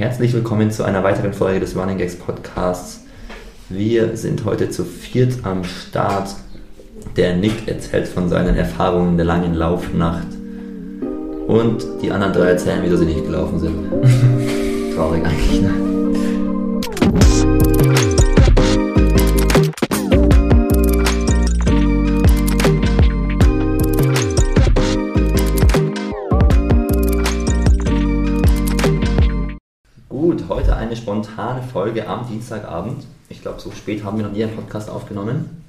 Herzlich willkommen zu einer weiteren Folge des Running Gags Podcasts. Wir sind heute zu viert am Start. Der Nick erzählt von seinen Erfahrungen der langen Laufnacht. Und die anderen drei erzählen, wieso sie nicht gelaufen sind. Traurig eigentlich, ne? Folge am Dienstagabend. Ich glaube, so spät haben wir noch nie einen Podcast aufgenommen.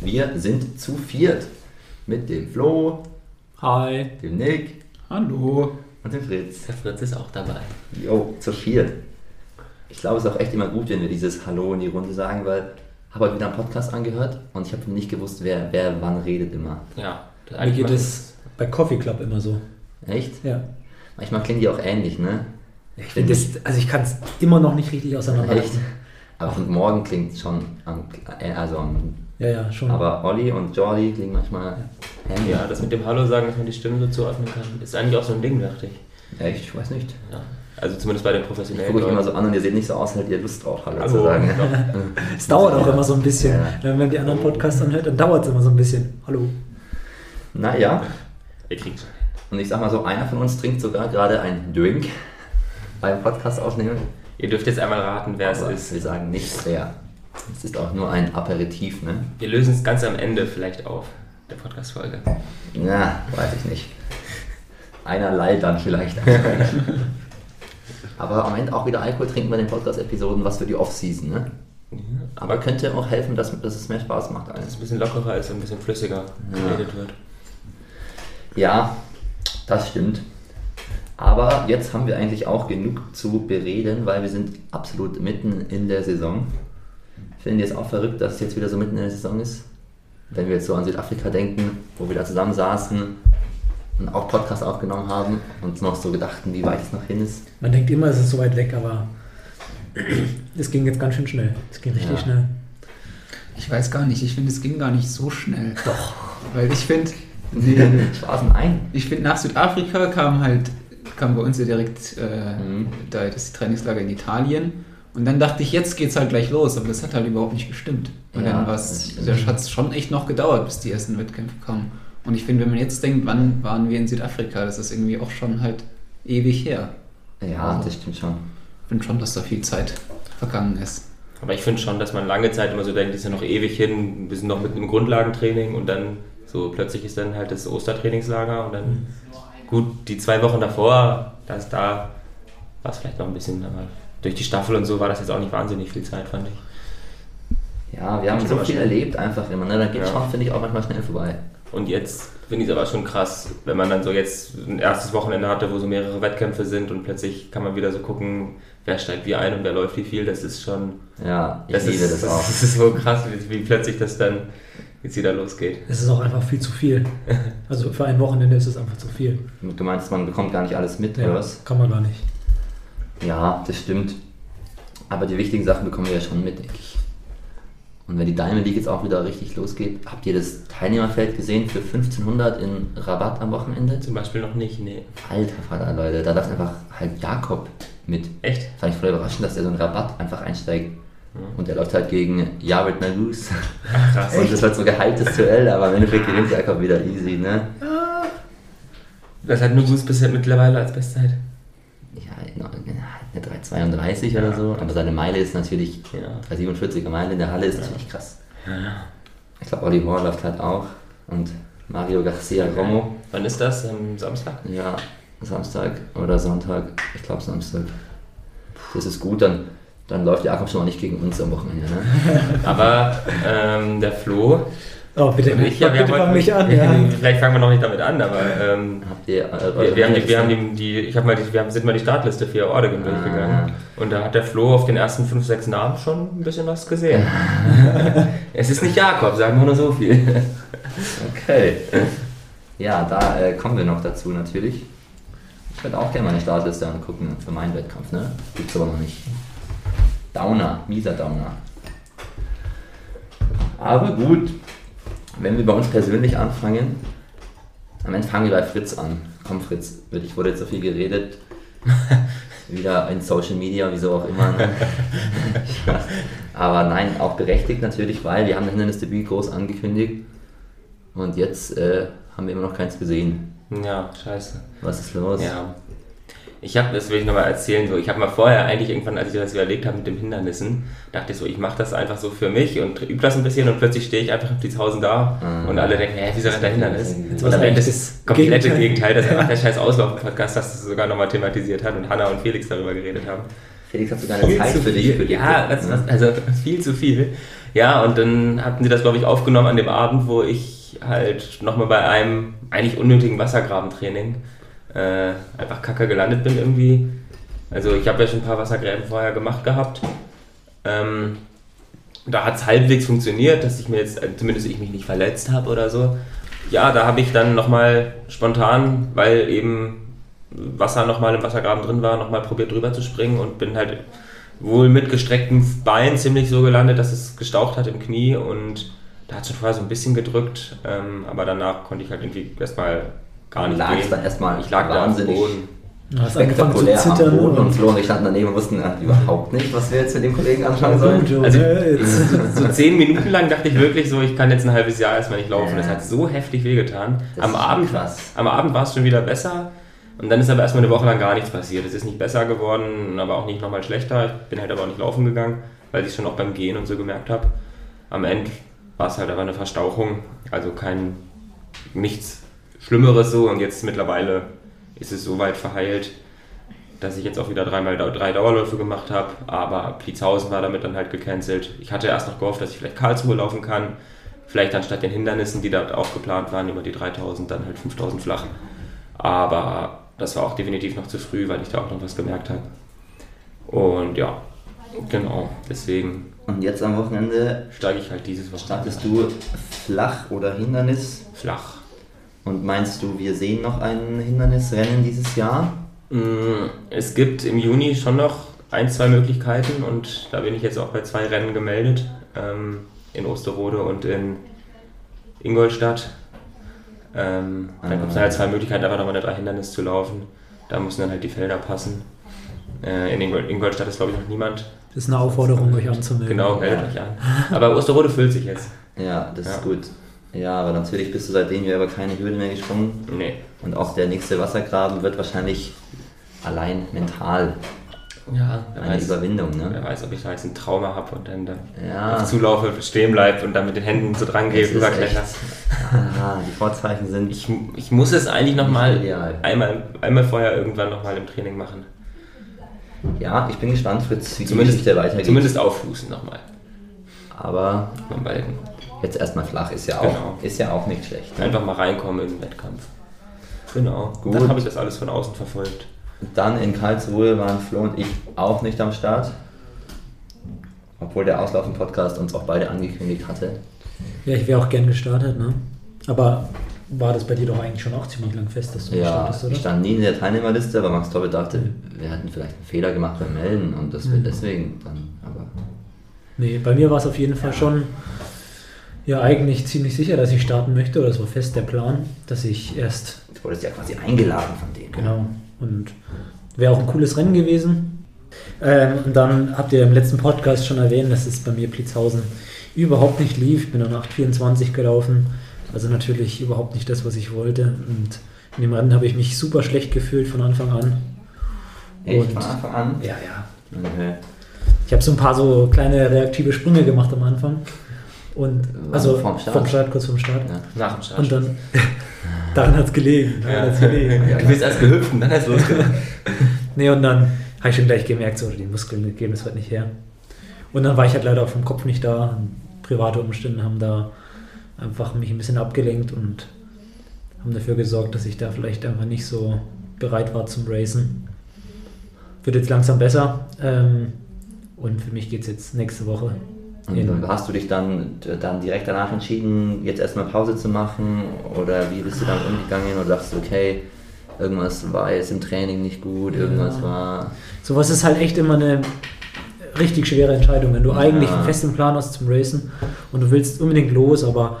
Wir sind zu viert mit dem Flo, Hi. dem Nick Hallo. und dem Fritz. Der Fritz ist auch dabei. Jo, zu viert. Ich glaube, es ist auch echt immer gut, wenn wir dieses Hallo in die Runde sagen, weil ich habe heute wieder einen Podcast angehört und ich habe nicht gewusst, wer, wer wann redet immer. Ja. eigentlich geht es bei Coffee Club immer so. Echt? Ja. Manchmal klingen die auch ähnlich, ne? Ich finde das, also ich kann es immer noch nicht richtig Echt? auseinanderhalten. Aber von morgen klingt schon am, äh, also am, Ja, ja, schon. aber Olli und Jordi klingen manchmal ähnlich. Ja, das mit dem Hallo sagen, dass man die Stimmen so zuordnen kann, ist eigentlich auch so ein Ding, dachte ich. Echt? Ich weiß nicht. Ja. Also zumindest bei den Ich professionellen gucke euch immer so an und ihr seht nicht so aus, als hättet ihr Lust drauf, Hallo, zu sagen. Ja. es dauert auch immer so ein bisschen. Ja. Wenn man die anderen Podcasts anhört, dann dauert es immer so ein bisschen. Hallo. Naja, Ihr kriegt schon. und ich sag mal so, einer von uns trinkt sogar gerade einen Drink beim Podcast aufnehmen. Ihr dürft jetzt einmal raten, wer Aber es Wir ist. sagen nicht wer. Es ist auch nur ein Aperitif, ne? Wir lösen es ganz am Ende vielleicht auf, der Podcast-Folge. Na, weiß ich nicht. Einerlei dann vielleicht. Aber am Ende auch wieder Alkohol trinken bei den Podcast-Episoden, was für die Off-Season, ne? Aber könnte auch helfen, dass, dass es mehr Spaß macht. Dass es ein bisschen lockerer ist und ein bisschen flüssiger geredet wird. Ja, das stimmt. Aber jetzt haben wir eigentlich auch genug zu bereden, weil wir sind absolut mitten in der Saison. Finden ihr es auch verrückt, dass es jetzt wieder so mitten in der Saison ist? Wenn wir jetzt so an Südafrika denken, wo wir da zusammen saßen und auch Podcast aufgenommen haben und uns noch so gedachten, wie weit es noch hin ist. Man denkt immer, es ist so weit weg, aber es ging jetzt ganz schön schnell. Es ging richtig Ja. schnell. Ich weiß gar nicht, ich finde, es ging gar nicht so schnell. Doch. Weil ich finde, ein. ich finde, nach Südafrika kam halt, kam bei uns ja direkt äh, Mhm. da das Trainingslager in Italien. Und dann dachte ich, jetzt geht's halt gleich los, aber das hat halt überhaupt nicht gestimmt. Und Ja, dann das stimmt. hat es schon echt noch gedauert, bis die ersten Wettkämpfe kamen. Und ich finde, wenn man jetzt denkt, wann waren wir in Südafrika, das ist irgendwie auch schon halt ewig her. Ja, das stimmt schon. Ich finde schon, dass da viel Zeit vergangen ist. Aber ich finde schon, dass man lange Zeit immer so denkt, ist ja noch ewig hin, wir sind noch mit einem Grundlagentraining und dann so plötzlich ist dann halt das Ostertrainingslager und dann gut, die zwei Wochen davor, da ist da, war es vielleicht noch ein bisschen, aber durch die Staffel und so war das jetzt auch nicht wahnsinnig viel Zeit, fand ich. Ja, wir haben so viel erlebt einfach immer. Ne? Da geht Ja. schon, finde ich, auch manchmal schnell vorbei. Und jetzt finde ich es aber schon krass, wenn man dann so jetzt ein erstes Wochenende hatte, wo so mehrere Wettkämpfe sind und plötzlich kann man wieder so gucken, wer steigt wie ein und wer läuft wie viel, das ist schon, Ja, ich das, liebe ist, das auch. das ist so krass, wie, wie plötzlich das dann jetzt wieder losgeht. Es ist auch einfach viel zu viel. Also für ein Wochenende ist es einfach zu viel. Du meinst, man bekommt gar nicht alles mit, oder Ja, was? kann man gar nicht. Ja, das stimmt. Aber die wichtigen Sachen bekommen wir ja schon mit, denke ich. Und wenn die Diamond League jetzt auch wieder richtig losgeht, habt ihr das Teilnehmerfeld gesehen für 1500 in Rabatt am Wochenende? Zum Beispiel noch nicht, nee. Alter Vater, Leute, da darf einfach halt Jakob mit. Echt? Fand ich voll überraschend, dass der so einen Rabatt einfach einsteigt. Und der läuft halt gegen Jared Malus. Krass. Und das wird so ein gehyptes Duell, aber im Endeffekt gewinnt Jakob wieder easy, ne? Das hat Goose bisher mittlerweile als Bestzeit. Ja, noch eine 3,32 oder so, aber seine Meile ist natürlich, Ja. 3,47er Meile in der Halle ist natürlich krass. Ja, ja. Ich glaube, Olli Moore läuft halt auch und Mario Garcia Romo, Wann ist das? Am Samstag? ja, Samstag oder Sonntag, ich glaube Samstag. Das ist gut, dann, dann läuft Jakob schon mal nicht gegen uns am Wochenende, ne? Aber ähm, der Flo. Oh, bitte, ich, ja, wir bitte fang mich an. Ja. Vielleicht fangen wir noch nicht damit an, aber ähm, Habt ihr, äh, wir, eure wir, haben die, wir haben Liste? die, die ich habe mal die, wir haben, sind mal die Startliste für Oregon Ah. durchgegangen. Und da hat der Flo auf den ersten fünf, sechs Namen schon ein bisschen was gesehen. es ist nicht Jakob, sagen wir nur so viel. Okay. Ja, da äh, kommen wir noch dazu natürlich. Ich würde auch gerne meine Startliste angucken für meinen Wettkampf, ne? Gibt's aber noch nicht. Downer, mieser Downer. Aber gut, wenn wir bei uns persönlich anfangen, am Ende fangen wir bei Fritz an. Komm Fritz, dich wurde jetzt so viel geredet. wieder in Social Media, wieso auch immer. Ne? Aber nein, auch berechtigt natürlich, weil wir haben das Hindernisdebüt groß angekündigt und jetzt äh, haben wir immer noch keins gesehen. Ja, scheiße. Was ist los? Ja. Ich habe, das will ich nochmal erzählen, so, ich habe mal vorher eigentlich irgendwann, als ich das überlegt habe mit den Hindernissen, dachte ich so, ich mache das einfach so für mich und übe das ein bisschen und plötzlich stehe ich einfach in Fließhausen da Ah. und alle denken, hä, wieso rennt da Hindernis? Und am Ende ist das das komplette Gegenteil. Gegenteil, dass einfach der scheiß Auslauf-Podcast das sogar nochmal thematisiert hat und Hanna und Felix darüber geredet haben. Felix hat sogar eine Zeit für dich. Für die Ja, was, also viel zu viel. Ja, und dann hatten sie das, glaube ich, aufgenommen an dem Abend, wo ich halt nochmal bei einem eigentlich unnötigen Wassergrabentraining äh, einfach kacke gelandet bin irgendwie. Also ich habe ja schon ein paar Wassergräben vorher gemacht gehabt. Ähm, da hat es halbwegs funktioniert, dass ich mir jetzt, äh, zumindest ich mich nicht verletzt habe oder so. Ja, da habe ich dann nochmal spontan, weil eben Wasser nochmal im Wassergraben drin war, nochmal probiert drüber zu springen und bin halt wohl mit gestrecktem Bein ziemlich so gelandet, dass es gestaucht hat im Knie und da hat es schon vorher so ein bisschen gedrückt, ähm, aber danach konnte ich halt irgendwie erstmal gar nicht Lagst gehen. dann erstmal ich lag da am wahnsinnig Boden. Angefangen zu spektakulär am zittern. Boden und Flo und ich standen daneben und wussten äh, überhaupt nicht, was wir jetzt mit dem Kollegen anfangen sollen. Also. So zehn Minuten lang dachte ich wirklich so, ich kann jetzt ein halbes Jahr erstmal nicht laufen. Ja. Das hat so heftig wehgetan. Das Am Abend, krass. am Abend war es schon wieder besser. Und dann ist aber erstmal eine Woche lang gar nichts passiert. Es ist nicht besser geworden, aber auch nicht nochmal schlechter. Ich bin halt aber auch nicht laufen gegangen, weil ich es schon auch beim Gehen und so gemerkt habe. Am Ende war es halt aber eine Verstauchung, also kein nichts Schlimmeres so. Und jetzt mittlerweile ist es so weit verheilt, dass ich jetzt auch wieder dreimal drei Dauerläufe gemacht habe, aber Pliezhausen war damit dann halt gecancelt. Ich hatte erst noch gehofft, dass ich vielleicht Karlsruhe laufen kann, vielleicht anstatt den Hindernissen, die dort auch geplant waren, über die 3000, dann halt 5000 flach. Aber das war auch definitiv noch zu früh, weil ich da auch noch was gemerkt habe. Und ja, genau, deswegen Und jetzt am Wochenende steige ich halt dieses Wochenende startest du flach oder Hindernis? flach. Und meinst du, wir sehen noch ein Hindernisrennen dieses Jahr? Mm, Es gibt im Juni schon noch ein, zwei Möglichkeiten und da bin ich jetzt auch bei zwei Rennen gemeldet. Ähm, in Osterode und in Ingolstadt. Ähm, dann gibt es Ah. halt zwei Möglichkeiten, einfach nochmal eine drei Hindernis zu laufen. Da müssen dann halt die Felder passen. Äh, in Ingol Ingolstadt ist glaube ich noch niemand. Das ist eine Aufforderung, euch anzumelden. Genau, meldet Ja. euch an. Aber Osterode füllt sich jetzt. Ja, das Ja. ist gut. Ja, aber natürlich bist du seitdem ja über keine Hürde mehr gesprungen. Nee. Und auch der nächste Wassergraben wird wahrscheinlich allein mental Ja, wer eine weiß, Überwindung. wer Ne? weiß, ob ich da jetzt einen Trauma habe und dann da Ja, auf Zulaufe stehen bleibe und dann mit den Händen so dran gehe, aha, die Vorzeichen sind Ich, ich muss es eigentlich nochmal einmal, einmal vorher irgendwann nochmal im Training machen. Ja, ich bin gespannt, Fritz, wie Zumindest, Geschichte weitergeht. zumindest auffußen nochmal Aber beim Balken. Jetzt erstmal flach ist ja auch, Genau. ist ja auch nicht schlecht. Ne? Einfach mal reinkommen in den Wettkampf. Genau. Gut. Dann habe ich das alles von außen verfolgt. Dann in Karlsruhe waren Flo und ich auch nicht am Start. Obwohl der Auslaufen-Podcast uns auch beide angekündigt hatte. Ja, ich wäre auch gern gestartet, ne? Aber war das bei dir doch eigentlich schon auch ziemlich lang fest, dass du nicht Ja, startest, oder? ich stand nie in der Teilnehmerliste, aber Max Toppe dachte, wir hätten vielleicht einen Fehler gemacht beim Melden und das wird Mhm. deswegen dann. Aber Nee, bei mir war es auf jeden Fall schon ja eigentlich ziemlich sicher, dass ich starten möchte, oder es war fest der Plan, dass ich erst, du wurdest ja quasi eingeladen von denen. genau, und wäre auch ein cooles Rennen gewesen. Ähm, und dann habt ihr im letzten Podcast schon erwähnt, dass es bei mir Plitzhausen überhaupt nicht lief. Ich bin dann 8,24 gelaufen, also natürlich überhaupt nicht das, was ich wollte. Und in dem Rennen habe ich mich super schlecht gefühlt von Anfang an. Echt Und- von Anfang an? Ja, ja, Okay. Ich habe so ein paar so kleine reaktive Sprünge gemacht am Anfang. Und also vorm Start? kurz vorm Start. Ja. Nach dem Start. Und dann daran hat es gelegen. Daran hat's gelegen. Du bist erst gehüpft und dann erst losgegangen. Nee, und dann habe ich schon gleich gemerkt, so die Muskeln geben das heute nicht her. Und dann war ich halt leider auch vom Kopf nicht da. Private Umstände haben da einfach mich ein bisschen abgelenkt und haben dafür gesorgt, dass ich da vielleicht einfach nicht so bereit war zum Racen. Wird jetzt langsam besser. Ähm, und für mich geht es jetzt nächste Woche. Dann hast du dich dann, dann direkt danach entschieden, jetzt erstmal Pause zu machen? Oder wie bist du damit umgegangen? Oder dachtest du, okay, irgendwas war jetzt im Training nicht gut, irgendwas Ja. war. Sowas ist halt echt immer eine richtig schwere Entscheidung, wenn du Ja. eigentlich einen festen Plan hast zum Racen und du willst unbedingt los, aber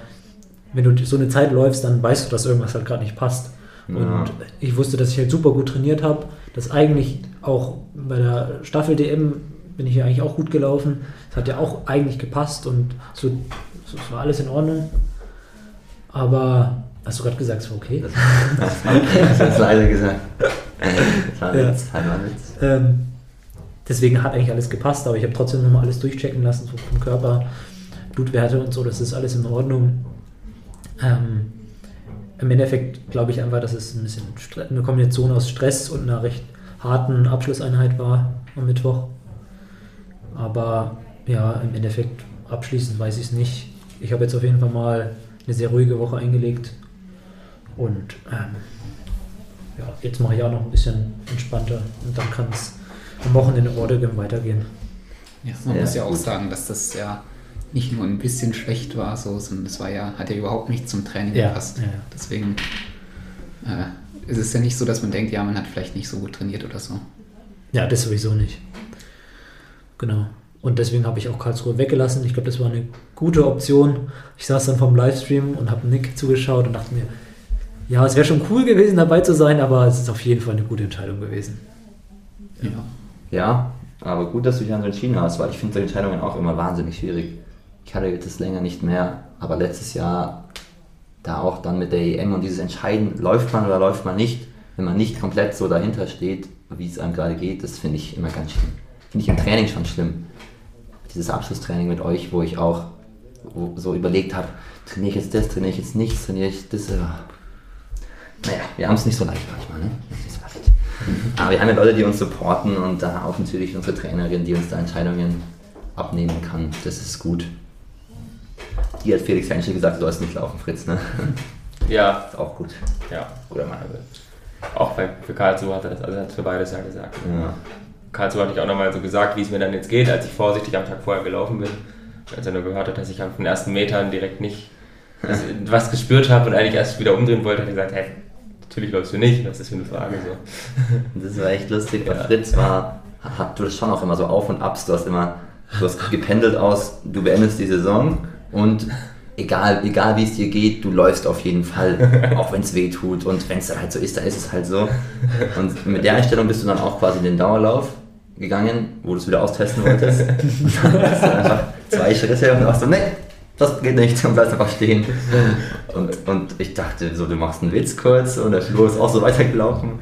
wenn du so eine Zeit läufst, dann weißt du, dass irgendwas halt gerade nicht passt. Ja. Und ich wusste, dass ich halt super gut trainiert habe, dass eigentlich auch bei der Staffel DM bin ich ja eigentlich auch gut gelaufen. Es hat ja auch eigentlich gepasst und so, so es war alles in Ordnung. Aber hast du gerade gesagt, es war okay? Das hast du leider gesagt. Das war ein Ja. Halber Witz. Ähm, deswegen hat eigentlich alles gepasst, aber ich habe trotzdem nochmal alles durchchecken lassen, so vom Körper, Blutwerte und so, das ist alles in Ordnung. Ähm, Im Endeffekt glaube ich einfach, dass es ein bisschen eine Kombination aus Stress und einer recht harten Abschlusseinheit war am Mittwoch. Aber ja, im Endeffekt abschließend weiß ich es nicht. Ich habe jetzt auf jeden Fall mal eine sehr ruhige Woche eingelegt und ähm, ja, jetzt mache ich auch noch ein bisschen entspannter und dann kann es am Wochenende in Oregon weitergehen. Ja, man Ja, muss ja auch gut. sagen, dass das ja nicht nur ein bisschen schlecht war, so, sondern es war ja, hat ja überhaupt nicht zum Training Ja, gepasst. ja. Deswegen äh, ist es ja nicht so, dass man denkt, ja, man hat vielleicht nicht so gut trainiert oder so. Ja, das sowieso nicht. Genau. Und deswegen habe ich auch Karlsruhe weggelassen. Ich glaube, das war eine gute Option. Ich saß dann vom Livestream und habe Nick zugeschaut und dachte mir, ja, es wäre schon cool gewesen, dabei zu sein, aber es ist auf jeden Fall eine gute Entscheidung gewesen. Ja. Ja, aber gut, dass du dich dann entschieden hast, weil ich finde solche Entscheidungen auch immer wahnsinnig schwierig. Ich hatte jetzt das länger nicht mehr, aber letztes Jahr da auch dann mit der EM und dieses Entscheiden, läuft man oder läuft man nicht, wenn man nicht komplett so dahinter steht, wie es einem gerade geht, das finde ich immer ganz schlimm. Finde ich im Training schon schlimm. Dieses Abschlusstraining mit euch, wo ich auch so überlegt habe, trainiere ich jetzt das, trainiere ich jetzt nichts, trainiere ich das. Naja, wir haben es nicht so leicht manchmal, ne? Nicht so leicht. Aber wir haben ja Leute, die uns supporten und da auch natürlich unsere Trainerin, die uns da Entscheidungen abnehmen kann. Das ist gut. Die hat Felix Henschel gesagt, du sollst nicht laufen, Fritz, ne? Ja, Ist auch gut. ja. Oder mal. Auch bei, für Karlsruhe hat er das, also hat für beides ja gesagt. Ja. Karlsruhe hatte ich auch nochmal so gesagt, wie es mir dann jetzt geht, als ich vorsichtig am Tag vorher gelaufen bin. Als er nur gehört hat, dass ich auf den ersten Metern direkt nicht was gespürt habe und eigentlich erst wieder umdrehen wollte, hat er gesagt, hey, natürlich läufst du nicht, was ist für eine Frage? So. Das war echt lustig, weil Ja. Fritz war, hat du das schon auch immer so auf und abs, du hast immer, du hast gependelt aus, du beendest die Saison und egal, egal wie es dir geht, du läufst auf jeden Fall, auch wenn es weh tut und wenn es dann halt so ist, dann ist es halt so. Und mit der Einstellung bist du dann auch quasi in den Dauerlauf gegangen, wo du es wieder austesten wolltest. Dann hast du einfach zwei Schritte und warst so, nee, das geht nicht und bleibst einfach stehen. Und, und ich dachte so, du machst einen Witz kurz und der Flo ist auch so weitergelaufen.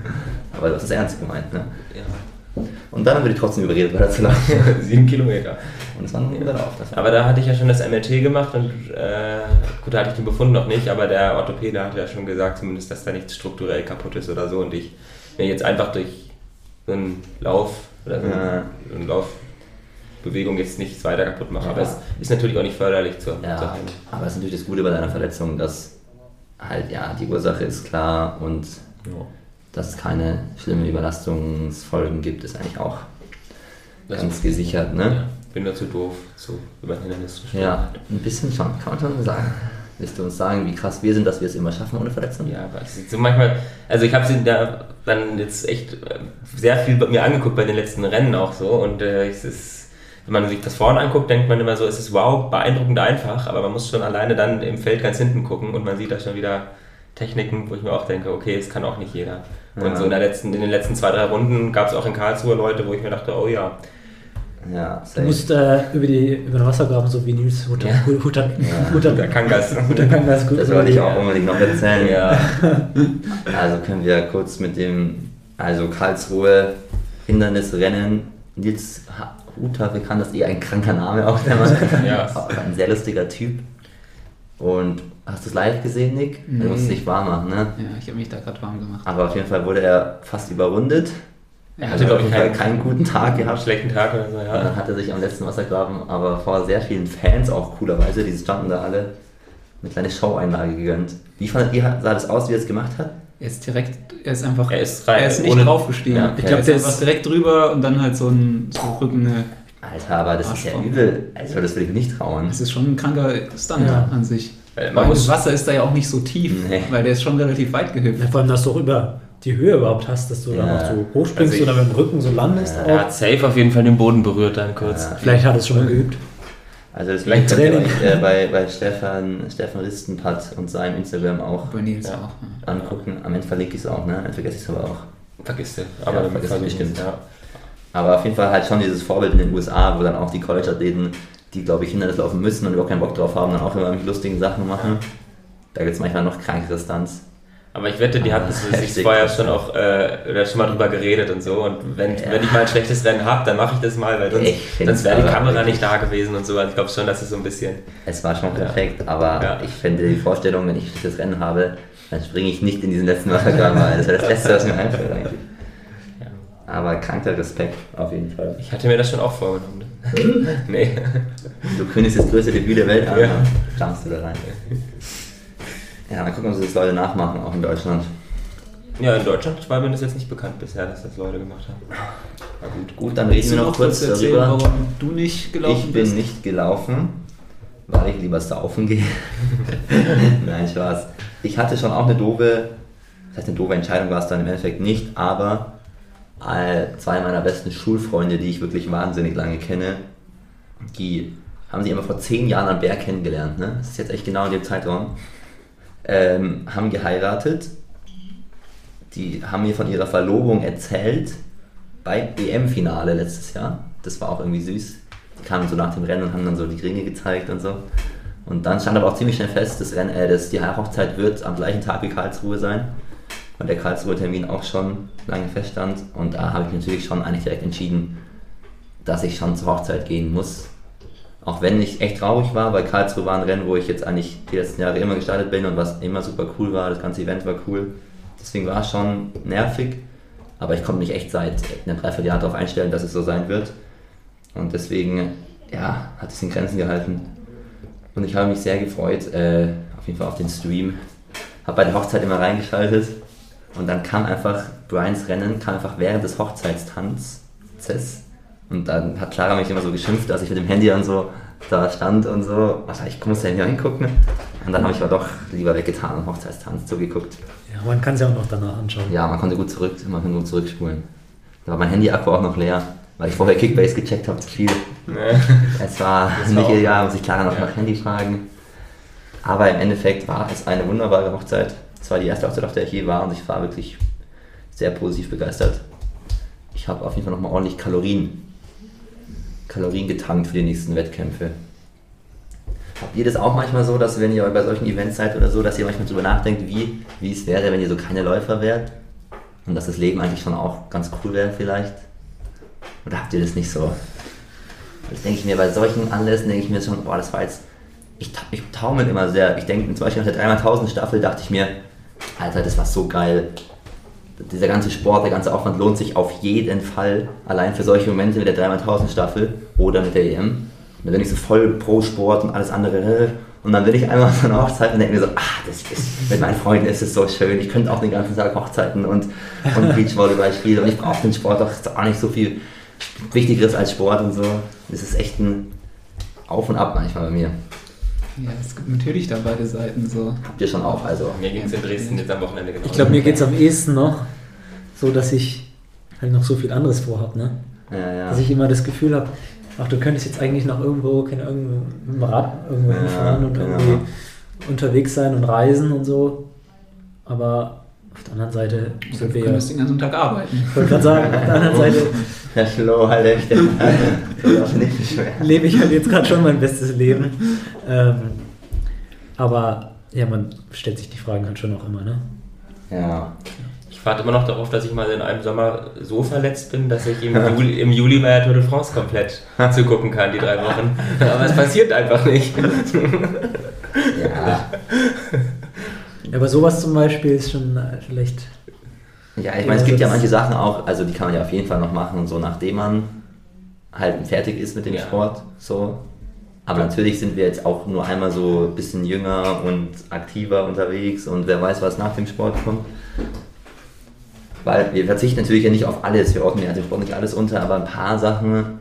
Aber du hast es ernst gemeint, ne? Ja. Und dann wurde ich trotzdem überredet, weiterzulaufen. Sieben Kilometer. Und es war guter Lauf. Das war Aber da hatte ich ja schon das MRT gemacht und äh, gut, da hatte ich den Befund noch nicht, aber der Orthopäde hat ja schon gesagt, zumindest, dass da nichts strukturell kaputt ist oder so und ich mir jetzt einfach durch so einen Lauf oder so Ja. eine Laufbewegung jetzt nichts weiter kaputt mache. Aber es ist natürlich auch nicht förderlich zur, zur ja, Heilung. aber es ist natürlich das Gute bei deiner Verletzung, dass halt, ja, die Ursache ist klar und Ja. dass es keine schlimmen Überlastungsfolgen gibt, ist eigentlich auch Das ganz gesichert, Ja, ne? bin nur zu doof, so über Hindernis zu springen. Ja, ein bisschen schon, kann man schon sagen. Willst du uns sagen, wie krass wir sind, dass wir es immer schaffen ohne Verletzung? Ja, aber so manchmal, also ich habe sie da dann jetzt echt äh, sehr viel bei mir angeguckt bei den letzten Rennen auch so und äh, es ist, wenn man sich das vorne anguckt, denkt man immer so, es ist wow, beeindruckend einfach, aber man muss schon alleine dann im Feld ganz hinten gucken und man sieht da schon wieder Techniken, wo ich mir auch denke, okay, es kann auch nicht jeder. Und Ja. so in, letzten, in den letzten zwei, drei Runden gab es auch in Karlsruhe Leute, wo ich mir dachte, oh ja, Ja, Du musst äh, über, die, über den Wassergraben, so wie Nils Hutter, Ja. Hutter, Ja. Hutter, der Kangas. Hutter kann das gut. Das wollte ich auch unbedingt noch erzählen. ja. Also können wir kurz mit dem, also Karlsruhe Hindernisrennen, Nils Huter, bekannt, das ist eh ein kranker Name auch, der Mann. Ja. Ein sehr lustiger Typ. Und hast du es live gesehen, Nick? Du Nee. musst es nicht warm machen, ne? Ja, ich habe mich da gerade warm gemacht. Aber auf jeden Fall wurde er fast überrundet. Er hatte, glaube ich, keinen, keinen guten Tag gehabt. schlechten Tag oder so, ja. dann hat er sich am letzten Wassergraben aber vor sehr vielen Fans auch coolerweise, die standen da alle, eine kleine Show-Einlage gegönnt. Wie fandet ihr, sah das aus, wie er es gemacht hat? Er ist direkt, er ist einfach, Er ist rein, er ist nicht draufgestiegen. Ja, okay. Ich glaube, Er der ist- direkt drüber und dann halt so ein so Rückene. Alter, aber das ist ja übel. Also das will ich mir nicht trauen. Das ist schon ein kranker Stunt Ja. an sich. Weil Man muss, das Wasser ist da ja auch nicht so tief, Nee. weil der ist schon relativ weit gehüpft. Ja, vor allem, dass du auch über die Höhe überhaupt hast, dass du da Ja. noch so hochspringst Also ich- oder mit dem Rücken so landest. er auch. hat safe auf jeden Fall den Boden berührt dann kurz. Ja. Vielleicht hat er es schon mal geübt. Also das Vielleicht könnt ihr Training. euch äh, bei, bei Stefan, Stefan Ristenpat und seinem Instagram auch Bei Nils Ja. auch. Ja. angucken. Am Ende verlinke ich es auch, ne? Dann vergesse ich es aber auch. Vergiss du. Aber Ja, dann vergiss ich bestimmt. wir es, Ja. Aber auf jeden Fall halt schon dieses Vorbild in den USA, wo dann auch die College-Athleten, die glaube ich Hindernis laufen müssen und überhaupt keinen Bock drauf haben, dann auch immer mit lustigen Sachen machen. Da gibt es manchmal noch krankere Stunts. Aber ich wette, die Ah, hatten sich heftig. vorher schon auch äh, oder schon mal drüber geredet und so. Und wenn, Ja. wenn ich mal ein schlechtes Rennen habe, dann mache ich das mal, weil sonst, sonst wäre die Kamera nicht da gewesen und so. Also ich glaube schon, dass es so ein bisschen. Es war schon Ja. perfekt, aber Ja. ich finde die Vorstellung, wenn ich das Rennen habe, dann springe ich nicht in diesen letzten Wassergraben, weil das wäre das Letzte, was mir einfällt eigentlich. Ja. Aber kranker Respekt auf jeden Fall. Ich hatte mir das schon auch vorgenommen. Ne? nee. Du kündigst das größte Debüt der Welt an, Ja. dann du da rein. Ja, dann gucken, ob das Leute nachmachen, auch in Deutschland. Ja, in Deutschland war mir das jetzt nicht bekannt bisher, dass das Leute gemacht haben. Na gut. Gut, dann reden wir du noch kurz darüber. warum du nicht gelaufen Ich bin bist? nicht gelaufen, weil ich lieber saufen gehe. Nein, Spaß. Ich hatte schon auch eine doofe, das heißt eine doofe Entscheidung war es dann im Endeffekt nicht, aber zwei meiner besten Schulfreunde, die ich wirklich wahnsinnig lange kenne, die haben sich immer vor zehn Jahren am Berg kennengelernt. Ne? Das ist jetzt echt genau in dem Zeitraum. Ähm, haben geheiratet. Die haben mir von ihrer Verlobung erzählt beim EM-Finale letztes Jahr. Das war auch irgendwie süß. Die kamen so nach dem Rennen und haben dann so die Ringe gezeigt und so. Und dann stand aber auch ziemlich schnell fest, das Rennen, äh, das, die Hochzeit wird am gleichen Tag wie Karlsruhe sein. Weil der Karlsruhe-Termin auch schon lange feststand. Und da habe ich natürlich schon eigentlich direkt entschieden, dass ich schon zur Hochzeit gehen muss. Auch wenn ich echt traurig war, weil Karlsruhe war ein Rennen, wo ich jetzt eigentlich die letzten Jahre immer gestartet bin und was immer super cool war. Das ganze Event war cool. Deswegen war es schon nervig. Aber ich konnte mich echt seit einem Dreivierteljahr darauf einstellen, dass es so sein wird. Und deswegen, ja, hat es in Grenzen gehalten. Und ich habe mich sehr gefreut, äh, auf jeden Fall auf den Stream. Habe bei der Hochzeit immer reingeschaltet. Und dann kam einfach Brians Rennen, kam einfach während des Hochzeitstanzes. Und dann hat Clara mich immer so geschimpft, dass ich mit dem Handy dann so da stand und so. Was, ich muss ja nicht hingucken. Und dann habe ich aber doch lieber weggetan und Hochzeitstanz zugeguckt. Ja, man kann es ja auch noch danach anschauen. Ja, man konnte gut zurück, man konnte gut zurückspulen. Da war mein Handy-Akku auch noch leer, weil ich vorher Kickbase gecheckt habe, zu viel. Es war Das war nicht ideal, muss ich Clara noch Ja. nach Handy fragen. Aber im Endeffekt war es eine wunderbare Hochzeit. Es war die erste Hochzeit, auf der ich je war und ich war wirklich sehr positiv begeistert. Ich habe auf jeden Fall nochmal ordentlich Kalorien, Kalorien getankt für die nächsten Wettkämpfe. Habt ihr das auch manchmal so, dass wenn ihr bei solchen Events seid oder so, dass ihr manchmal drüber nachdenkt, wie, wie es wäre, wenn ihr so keine Läufer wärt? Und dass das Leben eigentlich schon auch ganz cool wäre vielleicht? Oder habt ihr das nicht so? Das denke ich mir bei solchen Anlässen, denke ich mir schon, boah, das war jetzt. Ich, ich taumel immer sehr. Ich denke, zum Beispiel nach der 3x1000 Staffel dachte ich mir, Alter, das war so geil. Dieser ganze Sport, der ganze Aufwand lohnt sich auf jeden Fall. Allein für solche Momente mit der 3x1000 Staffel oder mit der EM. Und dann bin ich so voll pro Sport und alles andere. Und dann bin ich einmal auf einer Hochzeit und denke mir so, ah, das ist, mit meinen Freunden ist es so schön. Ich könnte auch den ganzen Tag Hochzeiten und, und Beachvolleyball spielen. Und ich brauche den Sport doch auch nicht so viel Wichtigeres als Sport und so. Das ist echt ein Auf und Ab manchmal bei mir. Ja, es gibt natürlich da beide Seiten so. Habt ihr schon auch, also. Mir ging es in Dresden jetzt am Wochenende genau. Ich glaube, mir geht es am ehesten noch so, dass ich halt noch so viel anderes vorhabe, ne? Ja, ja. Dass ich immer das Gefühl habe, ach, du könntest jetzt eigentlich noch irgendwo, keine Ahnung, mit dem Rad irgendwo Ja, hinfahren und ja. irgendwie unterwegs sein und reisen und so. Aber auf der anderen Seite Du sind wir ja. könntest den ganzen Tag arbeiten. Ich wollte gerade sagen, auf der anderen Seite Der Flo, halt echt. Das nicht beschweren. lebe ich halt jetzt gerade schon mein bestes Leben. Ähm, aber ja, man stellt sich die Fragen halt schon auch immer, ne? Ja. Ich warte immer noch darauf, dass ich mal in einem Sommer so verletzt bin, dass ich im Juli, im Juli bei der Tour de France komplett zugucken kann, die drei Wochen. Aber es passiert einfach nicht. Ja. Ja, aber sowas zum Beispiel ist schon äh, vielleicht. Ja, ich meine, es gibt Ja, manche Sachen auch, also die kann man ja auf jeden Fall noch machen so, nachdem man halt fertig ist mit dem Ja. Sport. So. Aber natürlich sind wir jetzt auch nur einmal so ein bisschen jünger und aktiver unterwegs und wer weiß, was nach dem Sport kommt. Weil wir verzichten natürlich ja nicht auf alles, wir ordnen ja dem Sport nicht alles unter, aber ein paar Sachen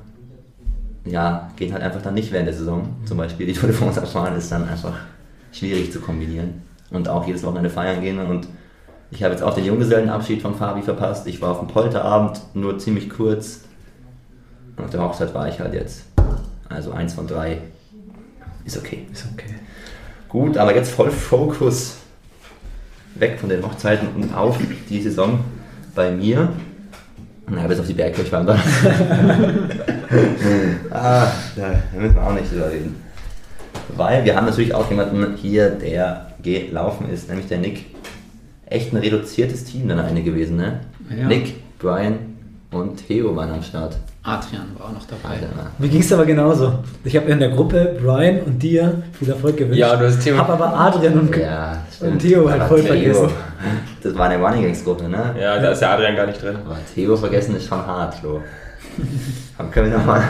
ja, gehen halt einfach dann nicht während der Saison. Zum Beispiel die Tour de France erfahren ist dann einfach schwierig zu kombinieren. Und auch jedes Wochenende feiern gehen. Und ich habe jetzt auch den Junggesellenabschied von Fabi verpasst. Ich war auf dem Polterabend, nur ziemlich kurz. Und auf der Hochzeit war ich halt jetzt. Also eins von drei. Ist okay. Ist okay. Gut, aber jetzt voll Fokus weg von den Hochzeiten und auf die Saison bei mir. Na, bis auf die Bergkirchwander. ah, da müssen wir auch nicht drüber reden. Weil wir haben natürlich auch jemanden hier, der gelaufen ist, nämlich der Nick. Echt ein reduziertes Team dann eine gewesen, ne? Ja. Nick, Brian und Theo waren am Start. Adrian war auch noch dabei. Alter. Mir ging es aber genauso. Ich habe in der Gruppe Brian und dir viel Erfolg gewünscht. Ja, du hast Theo- Hab aber Adrian und, Ja, und Theo halt Aber voll Theo, vergessen. Das war eine Running Gangs Gruppe, ne? Ja, da ist der Adrian gar nicht drin. Aber Theo vergessen ist schon hart, Flo. Dann können wir nochmal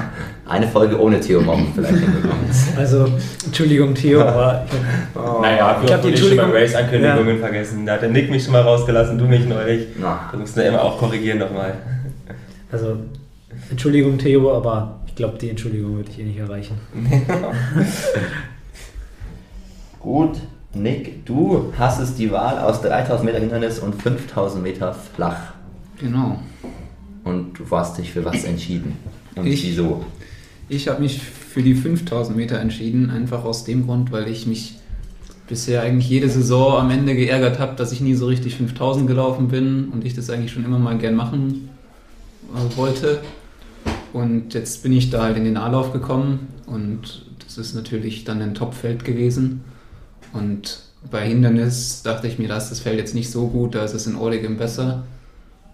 eine Folge ohne Theo mobben vielleicht hinbekommen. Also, Entschuldigung, Theo, aber ich hab, Oh. Naja, Ich wir hab haben die die schon mal Entschuldigung- Race-Ankündigungen vergessen. Da hat der Nick mich schon mal rausgelassen, du mich neulich. Na, Du musst ja immer auch korrigieren nochmal. also, Entschuldigung, Theo, aber ich glaube, die Entschuldigung würde ich eh nicht erreichen. Gut, Nick, du hast es die Wahl aus 3000 Meter Hindernis und 5000 Meter flach. Genau. Und du hast dich für was entschieden. Und Ich? wieso? Ich habe mich für die 5000 Meter entschieden, einfach aus dem Grund, weil ich mich bisher eigentlich jede Saison am Ende geärgert habe, dass ich nie so richtig 5000 gelaufen bin und ich das eigentlich schon immer mal gern machen äh, wollte. Und jetzt bin ich da halt in den A-Lauf gekommen und das ist natürlich dann ein Top-Feld gewesen. Und bei Hindernis dachte ich mir, da ist das Feld jetzt nicht so gut, da ist es in Oregon besser.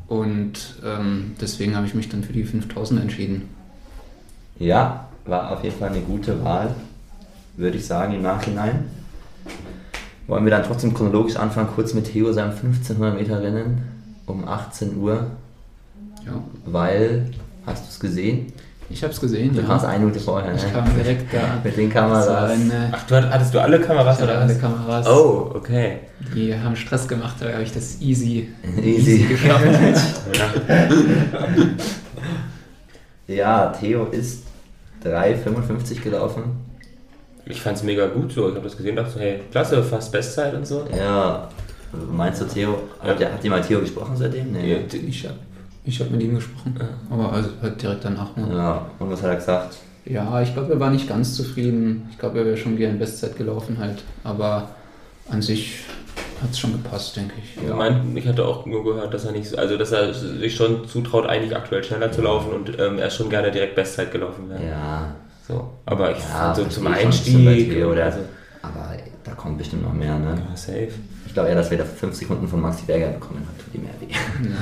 Und ähm, deswegen habe ich mich dann für die 5000 entschieden. Ja, war auf jeden Fall eine gute Wahl, würde ich sagen, im Nachhinein. Wollen wir dann trotzdem chronologisch anfangen, kurz mit Theo seinem 1500 Meter Rennen um 18 Uhr, Ja. weil, hast du es gesehen? Ich habe es gesehen, Du ja. kamst eine Minute vorher, Ich ne? kam direkt da. Mit den Kameras. eine, Ach, du hatt- hattest du alle Kameras oder alle was? Kameras. Oh, okay. Die haben Stress gemacht, da habe ich das easy, Easy. geschafft. Ja. Ja, Theo ist 3,55 gelaufen. Ich fand's mega gut so. Ich habe das gesehen und dachte so, hey, klasse, fast Bestzeit und so. Ja, meinst du Theo? Hat, der, hat die mal Theo gesprochen seitdem? Nee. Ich habe ich hab mit ihm gesprochen, aber also halt direkt danach. Ne? Ja, und was hat er gesagt? Ja, ich glaube, er war nicht ganz zufrieden. Ich glaube, er wäre schon gern Bestzeit gelaufen halt. Aber an sich hat es schon gepasst, denke ich. Ich, mein, ich hatte auch nur gehört, dass er nicht, so- also dass er sich schon zutraut, eigentlich aktuell schneller zu laufen und ähm, er schon gerne direkt Bestzeit gelaufen wäre. Ja, So, aber ich ja fand so zum Einstieg. Theo, der, also, aber da kommt bestimmt noch mehr, ne? ja, safe. Ich glaube eher, dass wir da 5 Sekunden von Maxi Berger bekommen hat, tut ihm mehr weh.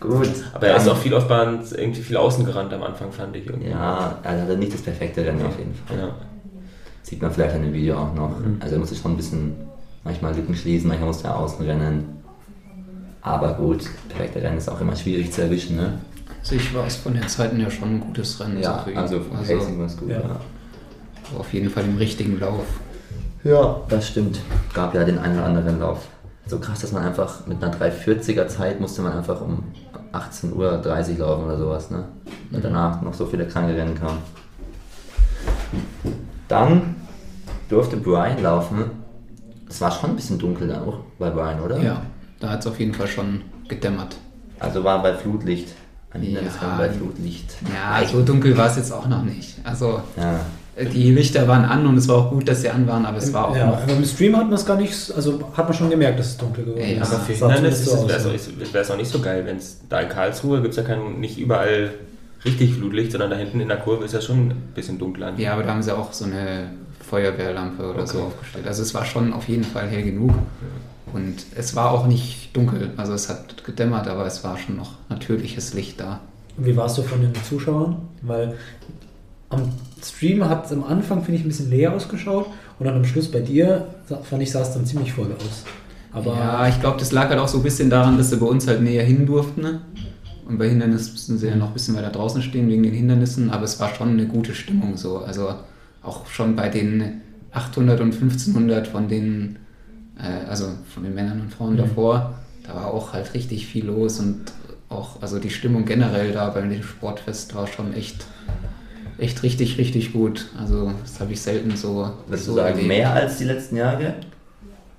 Gut. Aber er ist auch viel auf Bahn, irgendwie viel außen gerannt am Anfang, fand ich irgendwie. Ja, er hatte nicht das perfekte Rennen auf jeden Fall. Ja. Sieht man vielleicht in dem Video auch noch. Mhm. Also er musste schon ein bisschen manchmal Lücken schließen, manchmal musste er außen rennen. Aber gut, perfekte Rennen ist auch immer schwierig zu erwischen, ne? Sich war es von den Zeiten ja schon ein gutes Rennen. Ja, ihn. also vom Pacing war es gut. ja. Ja. auf jeden Fall im richtigen Lauf. ja, das stimmt. Gab ja den einen oder anderen Lauf. So krass, dass man einfach mit einer 340er Zeit musste man einfach um 18.30 Uhr laufen oder sowas, ne? Und danach noch so viele kranke Rennen kamen. Dann durfte Brian laufen. Es war schon ein bisschen dunkel dann auch bei Brian, oder? Ja, da hat es auf jeden Fall schon gedämmert. Also war bei Flutlicht. Ein Ja. Bei Flutlicht. Ja, so dunkel war es jetzt auch noch nicht. Also Ja. Die Lichter waren an und es war auch gut, dass sie an waren, aber es war auch ja, noch. aber im Stream hat man es gar nicht, also hat man schon gemerkt, dass es dunkel geworden Ey, ist. aber Für Sah Hindernis zumindest wäre so es auch, auch nicht so geil, wenn es da in Karlsruhe gibt es ja kein, nicht überall richtig Flutlicht, sondern da hinten in der Kurve ist ja schon ein bisschen dunkler. Ja, aber da haben sie auch so eine Feuerwehrlampe oder so Okay. aufgestellt. Also es war schon auf jeden Fall hell genug. Und es war auch nicht dunkel. Also es hat gedämmert, aber es war schon noch natürliches Licht da. Wie warst du von den Zuschauern? Weil am Stream hat es am Anfang, finde ich, ein bisschen leer ausgeschaut und dann am Schluss bei dir, fand ich, sah es dann ziemlich voll aus. Aber ja, ich glaube, das lag halt auch so ein bisschen daran, dass sie bei uns halt näher hin durften. Ne? Und bei Hindernissen müssen sie ja noch ein bisschen weiter draußen stehen wegen den Hindernissen, aber es war schon eine gute Stimmung so. Also auch schon bei den 800 und 1500 von den, äh, also von den Männern und Frauen Mhm. davor, da war auch halt richtig viel los und auch, also die Stimmung generell da bei dem Sportfest war schon echt, echt richtig, richtig gut. Also das habe ich selten so. Würdest so du sagen, erlebt. mehr als die letzten Jahre?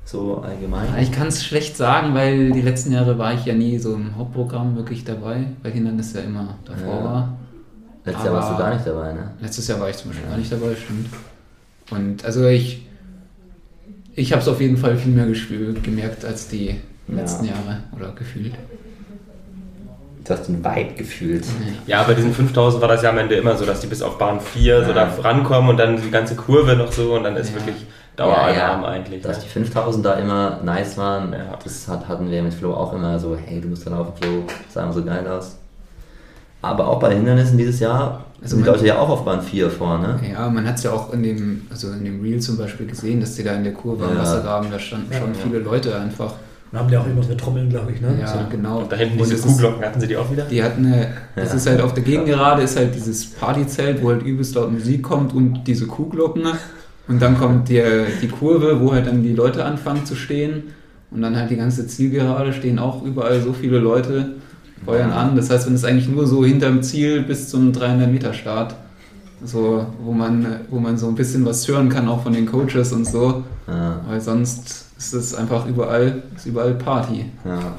So allgemein? Ich kann es schlecht sagen, weil die letzten Jahre war ich ja nie so im Hauptprogramm wirklich dabei, weil Hindernis ja immer davor Ja. war. Letztes Jahr warst du aber- gar nicht dabei, ne? Letztes Jahr war ich zum Beispiel gar nicht dabei, stimmt. Und also ich, ich habe es auf jeden Fall viel mehr gespürt, gemerkt als die Ja. letzten Jahre oder gefühlt. Du hast den Vibe gefühlt. Ja, bei diesen 5000 war das ja am Ende immer so, dass die bis auf Bahn 4 so Ja. da rankommen und dann die ganze Kurve noch so und dann ist Ja. wirklich Daueralarm eigentlich. Dass Ne? die 5000 da immer nice waren, Ja. das hat, hatten wir mit Flo auch immer so, hey, du musst da laufen, Flo, das sah immer so geil aus. Aber auch bei Hindernissen dieses Jahr Also sind die Leute ja auch auf Bahn 4 vorne. Ja, man hat es ja auch in dem, also in dem Reel zum Beispiel gesehen, dass die da in der Kurve am Ja. Wassergraben, da standen schon Ja. viele Leute einfach. Wir haben ja auch irgendwas mit Trommeln, glaube ich, ne? Ja, So. genau. Und da hinten Und diese Kuhglocken, hatten sie die auch wieder? Die hatten eine, das Ja. ist halt auf der Gegengerade, ist halt dieses Partyzelt, wo halt übelst laut Musik kommt und diese Kuhglocken. Und dann kommt die, die Kurve, wo halt dann die Leute anfangen zu stehen. Und dann halt die ganze Zielgerade stehen auch überall so viele Leute, feuern an. Das heißt, wenn es eigentlich nur so hinterm Ziel bis zum 300 Meter Start, so, wo man, wo man so ein bisschen was hören kann, auch von den Coaches und so. Ja, Weil sonst ist es einfach überall, ist überall Party. ja.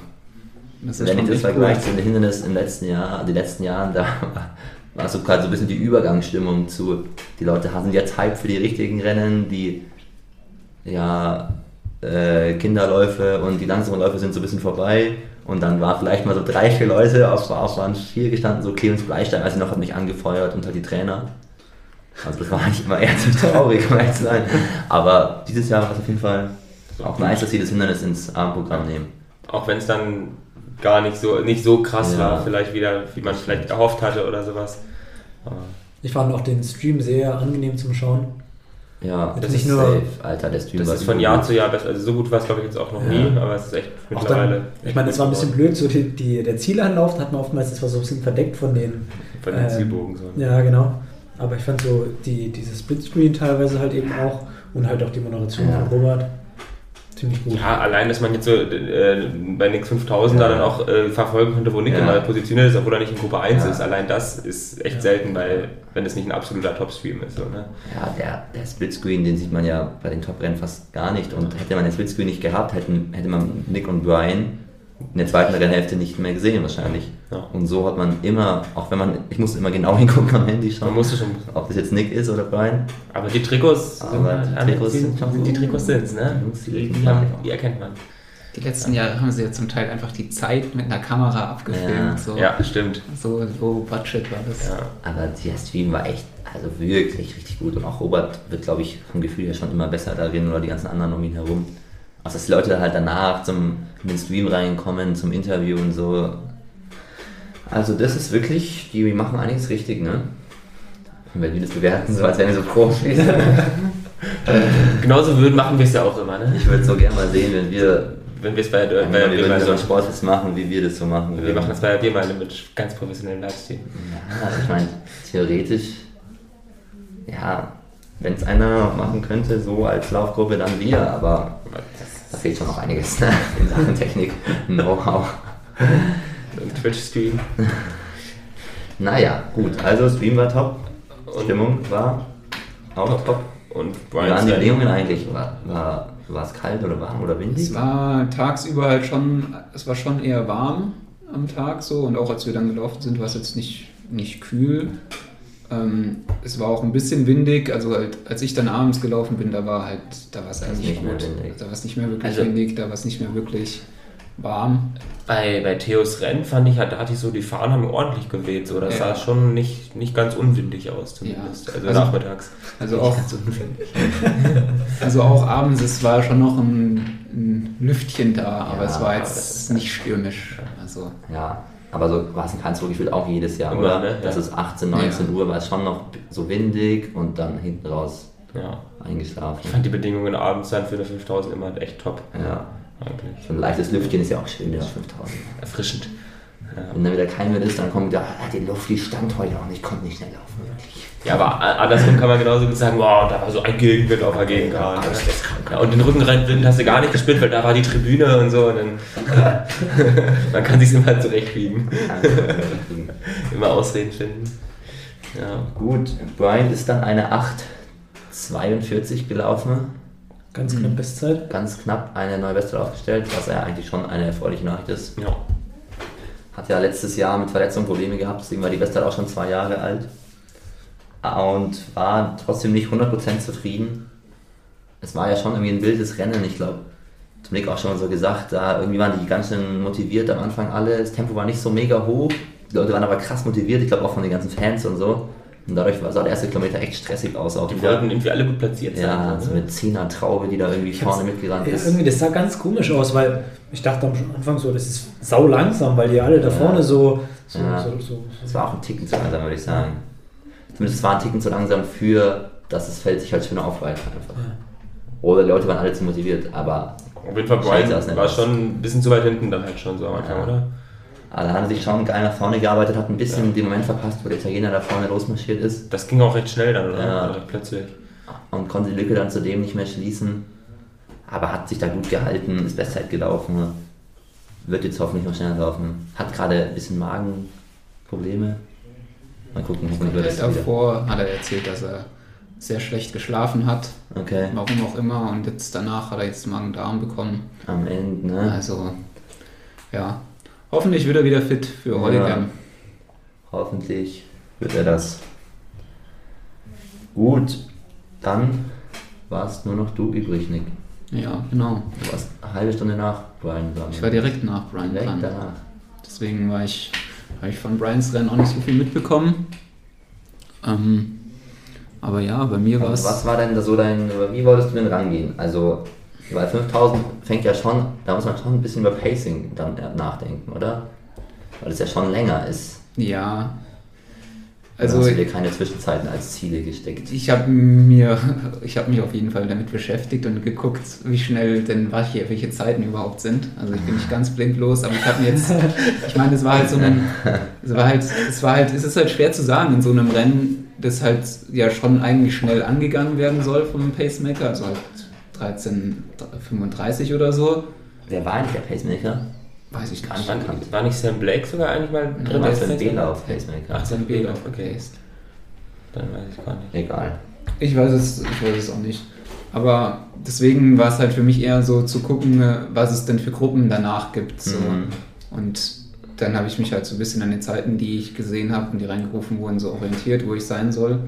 Ist Wenn ich das vergleiche zu den Hindernissen im letzten Jahr, die letzten Jahren, da war so gerade so ein bisschen die Übergangsstimmung zu, die Leute sind jetzt Hype für die richtigen Rennen, die ja, äh, Kinderläufe und die langsamen Läufe sind so ein bisschen vorbei und dann war vielleicht mal so drei, vier Leute auf, auf Bahn 4 gestanden, so Clemens Bleistein, weiß ich noch, hat mich angefeuert und halt die Trainer. Also das war eigentlich immer eher zu traurig, um ehrlich zu sein. Aber dieses Jahr war es auf jeden Fall auch nice, dass sie das Hindernis ins Abendprogramm nehmen. Auch wenn es dann gar nicht so, nicht so krass Ja. war, vielleicht wieder, wie man vielleicht erhofft hatte oder sowas. Aber Ich fand auch den Stream sehr angenehm zum Schauen. Ja, Jetzt das nicht ist nur- safe, Alter, der Stream das war ist von Jahr gut. zu Jahr besser. Also so gut war es, glaube ich, jetzt auch noch Ja. nie, aber es ist echt mittlerweile. dann, ich meine, es war ein bisschen blöd, so die, die, der Zielanlauf, da hat man oftmals, das war so ein bisschen verdeckt von den. von den ähm, Zielbogen so. Ja, genau. Aber ich fand so die, dieses Splitscreen teilweise halt eben auch und halt auch die Moderation Ja. von Robert ziemlich gut. Ja, allein, dass man jetzt so äh, bei Nix 5000 da Ja. dann auch äh, verfolgen konnte, wo Nick Ja. immer positioniert ist, obwohl er nicht in Gruppe 1 Ja. ist. Allein das ist echt selten, weil, wenn es nicht ein absoluter Topstream ist. So, ne? Ja, der, der Splitscreen, den sieht man ja bei den Top-Rennen fast gar nicht. Und hätte man den Splitscreen nicht gehabt, hätten, hätte man Nick und Brian in der zweiten Rennhälfte nicht mehr gesehen wahrscheinlich. Ja. Und so hat man immer, auch wenn man, ich musste immer genau hingucken am Handy Man schauen, musste schon. ob das jetzt Nick ist oder Brian. Aber die Trikots, Aber sind, die halt- Trikots die, sind schon die so- Trikots sind's, ne? Jungs, die Die, die, haben, die erkennt man. Die letzten Jahre haben sie ja zum Teil einfach die Zeit mit einer Kamera abgefilmt. Ja. So, Ja, stimmt. so low budget war das. Ja. Aber der Stream war echt, also wirklich richtig gut. Und auch Robert wird, glaube ich, vom Gefühl her schon immer besser darin oder die ganzen anderen um ihn herum. Also dass die Leute halt danach zum, in den Stream reinkommen, zum Interview und so. Also das ist wirklich, die machen einiges richtig, ne? Wenn wir das bewerten, so als wären wir so Profis. Genauso würden, machen wir es ja auch immer, ne? Ich würde so gerne mal sehen, wenn wir, Wenn wir es bei, bei, wir, bei, wir so ein bei, Sportfest machen, wie wir das so machen wir würden. machen das bei wir mal mit ganz professionellen Livestream. Ja, ich meine, theoretisch, ja, wenn es einer machen könnte, so als Laufgruppe, dann wir, aber da fehlt schon noch einiges ne? in Sachen Technik, Know-how. Twitch-Stream. Naja, gut, also Stream war top, Und- Stimmung war auch top. Und Wie waren Brian die Bedingungen eigentlich? War, war, war es kalt oder warm oder windig? Es war tagsüber halt schon, es war schon eher warm am Tag so und auch als wir dann gelaufen sind, war es jetzt nicht, nicht kühl. Ähm, es war auch ein bisschen windig, also halt, als ich dann abends gelaufen bin, da war halt, da war es eigentlich nicht mehr gut. windig. Da war es nicht mehr wirklich Also- windig, da war es nicht mehr wirklich warm. Bei, bei Theos Rennen fand ich halt, da hatte ich so, die Fahnen haben ordentlich geweht. So. Das Ja. sah schon nicht, nicht ganz unwindig aus, zumindest. Ja. Also, Also- nachmittags. Also auch, Ganz unwindig. also auch abends, es war schon noch ein, ein Lüftchen da, aber Ja, es war jetzt ist- nicht stürmisch. Also Ja, aber so war es in Karlsruhe gefühlt auch jedes Jahr, Immer, oder? ne? Das Ja. ist 18, 19 Ja. Uhr, war es schon noch so windig und dann hinten raus Ja. eingeschlafen. Ich fand die Bedingungen abends dann für eine 5000 immer echt top. Ja. Eigentlich. So ein leichtes Lüftchen ist ja auch schön, das 5000. Erfrischend. Ja. Wenn dann wieder kein mehr ist, dann kommt wieder, ah, die Luft, die stand heute auch nicht, konnte nicht schnell laufen, wirklich. Ja, aber andersrum kann man genauso gut sagen, wow, da war so ein Gegenwind auf der Gegenkarte. Ja. Ja, und den Rückenwind hast du gar nicht gespürt, weil da war die Tribüne und so. Und dann, man kann sich immer zurechtbiegen. Immer Ausreden finden. Ja. Gut, Brian ist dann eine 8,42 gelaufen, Ganz Mhm. knapp Bestzeit. ganz knapp eine neue Bestzeit aufgestellt, was ja eigentlich schon eine erfreuliche Nachricht ist. ja. Hat ja letztes Jahr mit Verletzungen Probleme gehabt, deswegen war die Bestzeit auch schon zwei Jahre alt. Und war trotzdem nicht 100% zufrieden. Es war ja schon irgendwie ein wildes Rennen. Ich glaube, Nick auch schon so gesagt, da irgendwie waren die ganz schön motiviert am Anfang alle. Das Tempo war nicht so mega hoch. Die Leute waren aber krass motiviert, ich glaube auch von den ganzen Fans und so. Und dadurch sah der erste Kilometer echt stressig aus. Auch Die wollten irgendwie alle gut platziert sein. Ja, ne? so mit Zehner Traube, die da irgendwie vorne mitgerannt Ja, ist. irgendwie, das sah ganz komisch aus, weil ich dachte am Anfang so, das ist sau langsam, weil die alle da vorne so, so, Ja. so, so, Das war auch ein Ticken zu langsam, würde ich sagen. Zumindest es war ein Ticken zu langsam für, dass das Feld sich halt schöner aufreißt einfach. Ja. Oder die Leute waren alle zu motiviert, aber Auf jeden Fall, Brian das nicht war schon ein bisschen zu weit hinten dann halt schon so am Anfang, Ja. Oder? alle haben sich schon geil nach vorne gearbeitet, hat ein bisschen den Moment verpasst, wo der Italiener da vorne losmarschiert ist Das ging auch recht schnell dann, oder? Ja. Recht plötzlich. und konnte die Lücke dann zudem nicht mehr schließen. Aber hat sich da gut gehalten, ist Bestzeit gelaufen, wird jetzt hoffentlich noch schneller laufen. Hat gerade ein bisschen Magenprobleme. Mal gucken, hoffentlich wird es wieder. Davor hat er erzählt, dass er sehr schlecht geschlafen hat, Okay, warum auch immer, und jetzt danach hat er jetzt Magen-Darm bekommen. am Ende, ne? Also, ja, hoffentlich wird er wieder fit für Holligam. Hoffentlich wird er das. Gut, dann warst nur noch du übrig, Nick. Ja. genau. Du warst eine halbe Stunde nach Brian dran. Ich war direkt nach Brian direkt dran. danach. Deswegen war ich, habe ich von Brians Rennen auch nicht so viel mitbekommen. Ähm, aber ja, bei mir war es. was war denn da so dein, wie wolltest du denn rangehen? Also, weil 5000 fängt ja schon, da muss man schon ein bisschen über Pacing dann nachdenken, oder? Weil es ja schon länger ist. Ja. Also, hast du dir keine Zwischenzeiten als Ziele gesteckt. ich habe mir, ich habe mich auf jeden Fall damit beschäftigt und geguckt, wie schnell denn hier, welche Zeiten überhaupt sind. Also ich bin nicht ganz blindlos, aber ich habe mir jetzt, ich meine, es war halt so ein, es war halt, es war halt, es ist halt schwer zu sagen in so einem Rennen, das halt ja schon eigentlich schnell angegangen werden soll vom Pacemaker, also halt 13:35 oder so, Wer war eigentlich der Pacemaker? weiß ich gar nicht. War, war nicht Sam Blake sogar eigentlich mal Drin als für ein Pacemaker? B-Lauf Pacemaker. Ach, Sam B-Lauf, okay. Dann weiß ich gar nicht. Egal. Ich weiß es, ich weiß es auch nicht. Aber deswegen war es halt für mich eher so zu gucken, was es denn für Gruppen danach gibt. So. Mhm. Und dann habe ich mich halt so ein bisschen an den Zeiten, die ich gesehen habe und die reingerufen wurden, so orientiert, wo ich sein soll.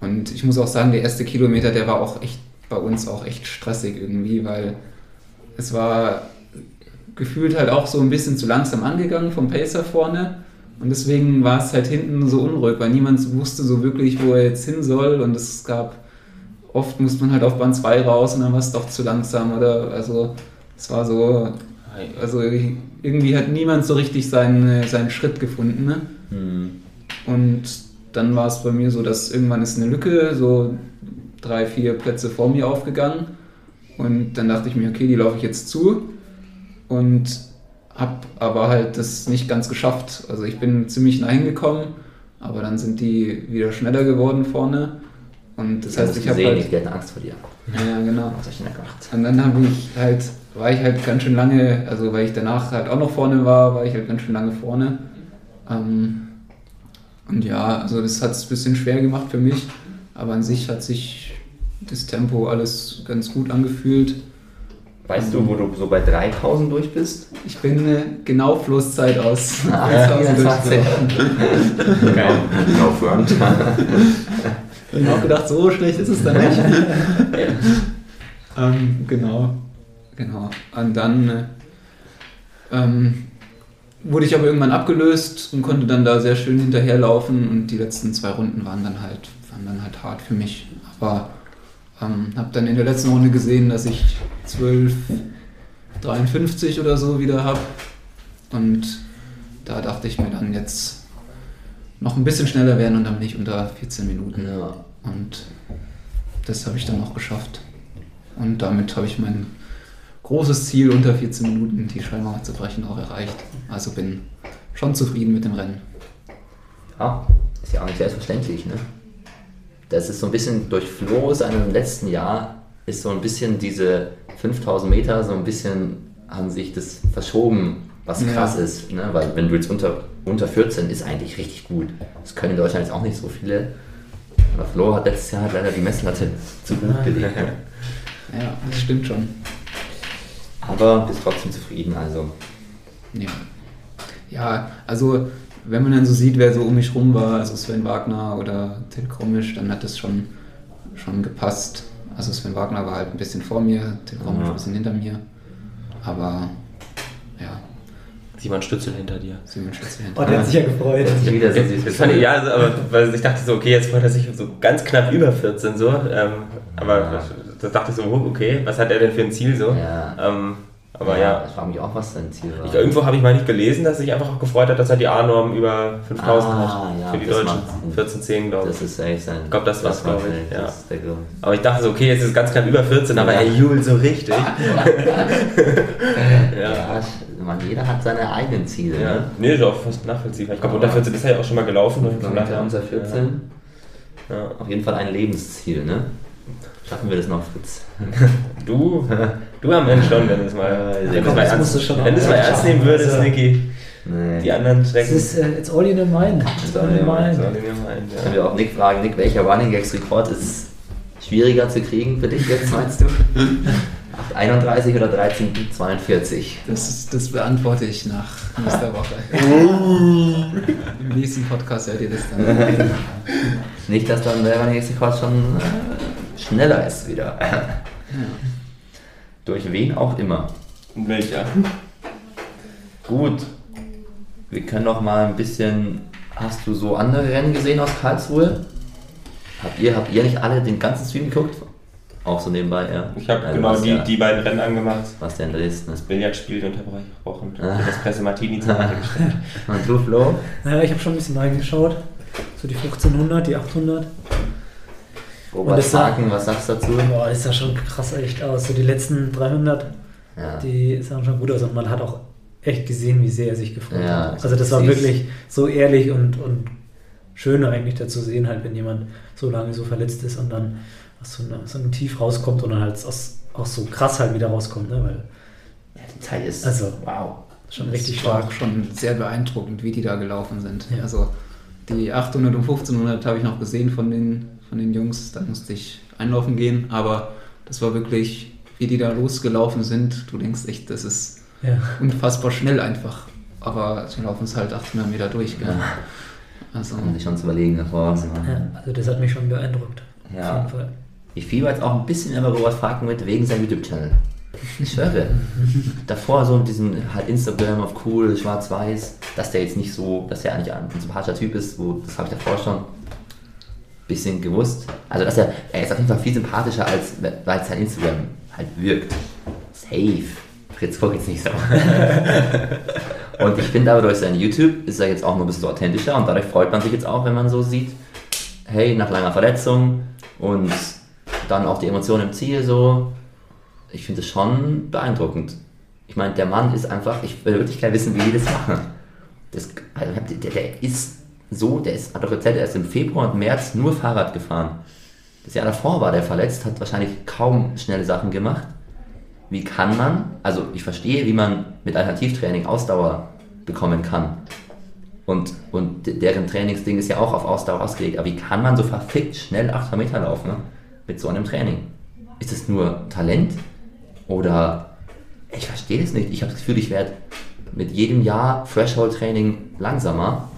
Und ich muss auch sagen, der erste Kilometer, der war auch echt bei uns auch echt stressig irgendwie, weil es war gefühlt halt auch so ein bisschen zu langsam angegangen vom Pacer vorne. Und deswegen war es halt hinten so unruhig, weil niemand wusste so wirklich, wo er jetzt hin soll. Und es gab, oft musste man halt auf Bahn 2 raus und dann war es doch zu langsam. Oder also es war so, also irgendwie hat niemand so richtig seinen, seinen Schritt gefunden. Ne? Hm. Und dann war es bei mir so, dass irgendwann ist eine Lücke, so drei, vier Plätze vor mir aufgegangen. Und dann dachte ich mir, okay, die laufe ich jetzt zu. Und habe aber halt das nicht ganz geschafft. Also ich bin ziemlich nah hingekommen, aber dann sind die wieder schneller geworden vorne. Und das heißt, ich habe halt... die hatten Angst vor dir. Ja, genau. Was ich denn gemacht? Und dann habe ich halt, war ich halt ganz schön lange, also weil ich danach halt auch noch vorne war, war ich halt ganz schön lange vorne. Ähm, und ja, also das hat es ein bisschen schwer gemacht für mich, aber an sich hat sich das Tempo alles ganz gut angefühlt. Weißt du, wo du so bei 3000 durch bist? Ich bin äh, genau Flusszeit aus. Ah, 1000 24. durchgelaufen. Geil. Aufwärmt. Ich habe auch gedacht, so schlecht ist es dann nicht. ähm, genau, genau. Und dann äh, ähm, wurde ich aber irgendwann abgelöst und konnte dann da sehr schön hinterherlaufen und die letzten zwei Runden waren dann halt, waren dann halt hart für mich. Aber ähm, habe dann in der letzten Runde gesehen, dass ich 12,53 oder so wieder habe. Und da dachte ich mir dann jetzt noch ein bisschen schneller werden und dann bin ich unter 14 Minuten. Ja. Und das habe ich dann auch geschafft. Und damit habe ich mein großes Ziel, unter 14 Minuten die Schallmauer zu brechen, auch erreicht. Also bin schon zufrieden mit dem Rennen. Ja, ist ja auch nicht selbstverständlich, ne? Das ist so ein bisschen durch Flo seinem letzten Jahr ist so ein bisschen diese 5000 Meter so ein bisschen haben sich das verschoben, was Ja. krass ist, ne? Weil wenn du jetzt unter, unter 14 ist eigentlich richtig gut. Das können in Deutschland jetzt auch nicht so viele. Aber Flo hat letztes Jahr leider die Messlatte zu gut gelegt. ne? Ja, das stimmt schon. Aber bist trotzdem zufrieden, also. Ja. ja, also wenn man dann so sieht, wer so um mich rum war, also Sven Wagner oder Till Krommisch, dann hat das schon, schon gepasst. Also Sven Wagner war halt ein bisschen vor mir, Till Krommisch Ja. ein bisschen hinter mir. Aber ja, Simon Stützel hinter dir. Simon Schütze Oh, der hat sich ja gefreut. Ich wieder so süß Das fand ich, ja, also, aber weil ich dachte so, okay, jetzt freut er sich so ganz knapp über 14 so. Ähm, aber Ja. da dachte ich so, oh, okay, was hat er denn für ein Ziel so? Ja. Ähm, aber ja, Ich frage mich auch, was sein Ziel war. ich, irgendwo habe ich mal nicht gelesen, dass er sich einfach auch gefreut hat, dass er die A-Norm über 5000 Ah, hat. ja, für die das Deutschen. macht Sinn. 14,10 glaube Das ich. ist safe sein. Ich glaub, das war's, glaub ich, ja. Das ist der Grund. Aber ich dachte so, okay, jetzt ist es ganz knapp über 14, aber er jubelt so richtig. Ja, ja. man, jeder hat seine eigenen Ziele. Ja, Ne? nee, ist auch fast nachvollziehbar. Ich glaube, unter 14 ist er ja auch schon mal gelaufen. Kilometer daher- unter 14. Ja. Auf jeden Fall ein Lebensziel, ne? Schaffen wir das noch, Fritz? Du, du am Ende schon, wenn du es mal, Ja, wenn es komm, mal das ernst, schon wenn es mal ernst nehmen würdest, Also- Niki. Nee. Die anderen Das Strecken. ist, äh, it's all in your mind. It's all in your mind. Mir meinen, Können ja. wir auch Nick fragen, Nick, welcher Running Gags Rekord ist schwieriger zu kriegen für dich jetzt, meinst du? 831 oder 1342? Das, ist, das beantworte ich nach nächster Woche. Im nächsten Podcast hört ihr das dann. Nicht, dass dann der Running Gags Rekord schon äh, schneller ist wieder. Durch wen auch immer. Welcher? Gut. Wir können noch mal ein bisschen. Hast du so andere Rennen gesehen aus Karlsruhe? Habt ihr, habt ihr nicht alle den ganzen Stream geguckt? Auch so nebenbei, ja. Ich habe Also genau die, ja, die beiden Rennen angemacht. Was der in Dresden ist. Billardspiel unterbrochen. Ah. Das Presse Martini zur Seite gestellt. Und du, Flo? Naja, ich habe schon ein bisschen reingeschaut. So die 1500, die 800. Robert das sah- Haken, was sagst du dazu? Boah, das sah schon krass echt aus. So die letzten 300, Ja. die sahen schon gut aus. Und man hat auch echt gesehen, wie sehr er sich gefreut Ja, hat. Also das war wirklich so ehrlich und, und schön eigentlich dazu sehen, halt, wenn jemand so lange so verletzt ist und dann aus so, einer, so einem Tief rauskommt und dann halt aus, auch so krass halt wieder rauskommt. Ne? Weil Ja, die Zeit ist. Also, wow. schon Das richtig stark. schon sehr beeindruckend, wie die da gelaufen sind. Ja. Also die 800 und 1500 habe ich noch gesehen von den, von den Jungs. Da musste ich einlaufen gehen, aber das war wirklich, wie die da losgelaufen sind. Du denkst echt, das ist Ja. unfassbar schnell einfach. Aber sie laufen es halt 800 Meter durch. Gell? Ja. Also, Kann sich schon zu überlegen davor. Ja, also das hat mich schon beeindruckt. Auf Ja. jeden Fall. Ich fieber jetzt auch ein bisschen immer Robert Fragen mit wegen seinem YouTube-Channel. Ich schwöre. Davor so mit diesem halt Instagram auf cool, schwarz-weiß, dass der jetzt nicht so, dass er eigentlich ein sympathischer Typ ist, wo, das habe ich davor schon bisschen gewusst. Also dass er, er ist auf jeden Fall viel sympathischer, als weil sein Instagram halt wirkt. Safe. Fritz, guck jetzt nicht so. und ich finde aber durch sein YouTube ist er jetzt auch noch ein bisschen authentischer und dadurch freut man sich jetzt auch, wenn man so sieht, hey, nach langer Verletzung und dann auch die Emotionen im Ziel so. Ich finde es schon beeindruckend. Ich meine, der Mann ist einfach, ich will wirklich gerne wissen, wie die das machen. Das, also der, der ist so, der ist, hat doch erzählt, er ist im Februar und März nur Fahrrad gefahren. Das Jahr davor war der verletzt, hat wahrscheinlich kaum schnelle Sachen gemacht. Wie kann man, also ich verstehe, wie man mit Alternativtraining Ausdauer bekommen kann. Und, und de- deren Trainingsding ist ja auch auf Ausdauer ausgelegt. Aber wie kann man so verfickt schnell 800 Meter laufen ne? mit so einem Training? Ist es nur Talent? Oder ich verstehe das nicht. Ich habe das Gefühl, ich werde mit jedem Jahr Threshold-Training langsamer.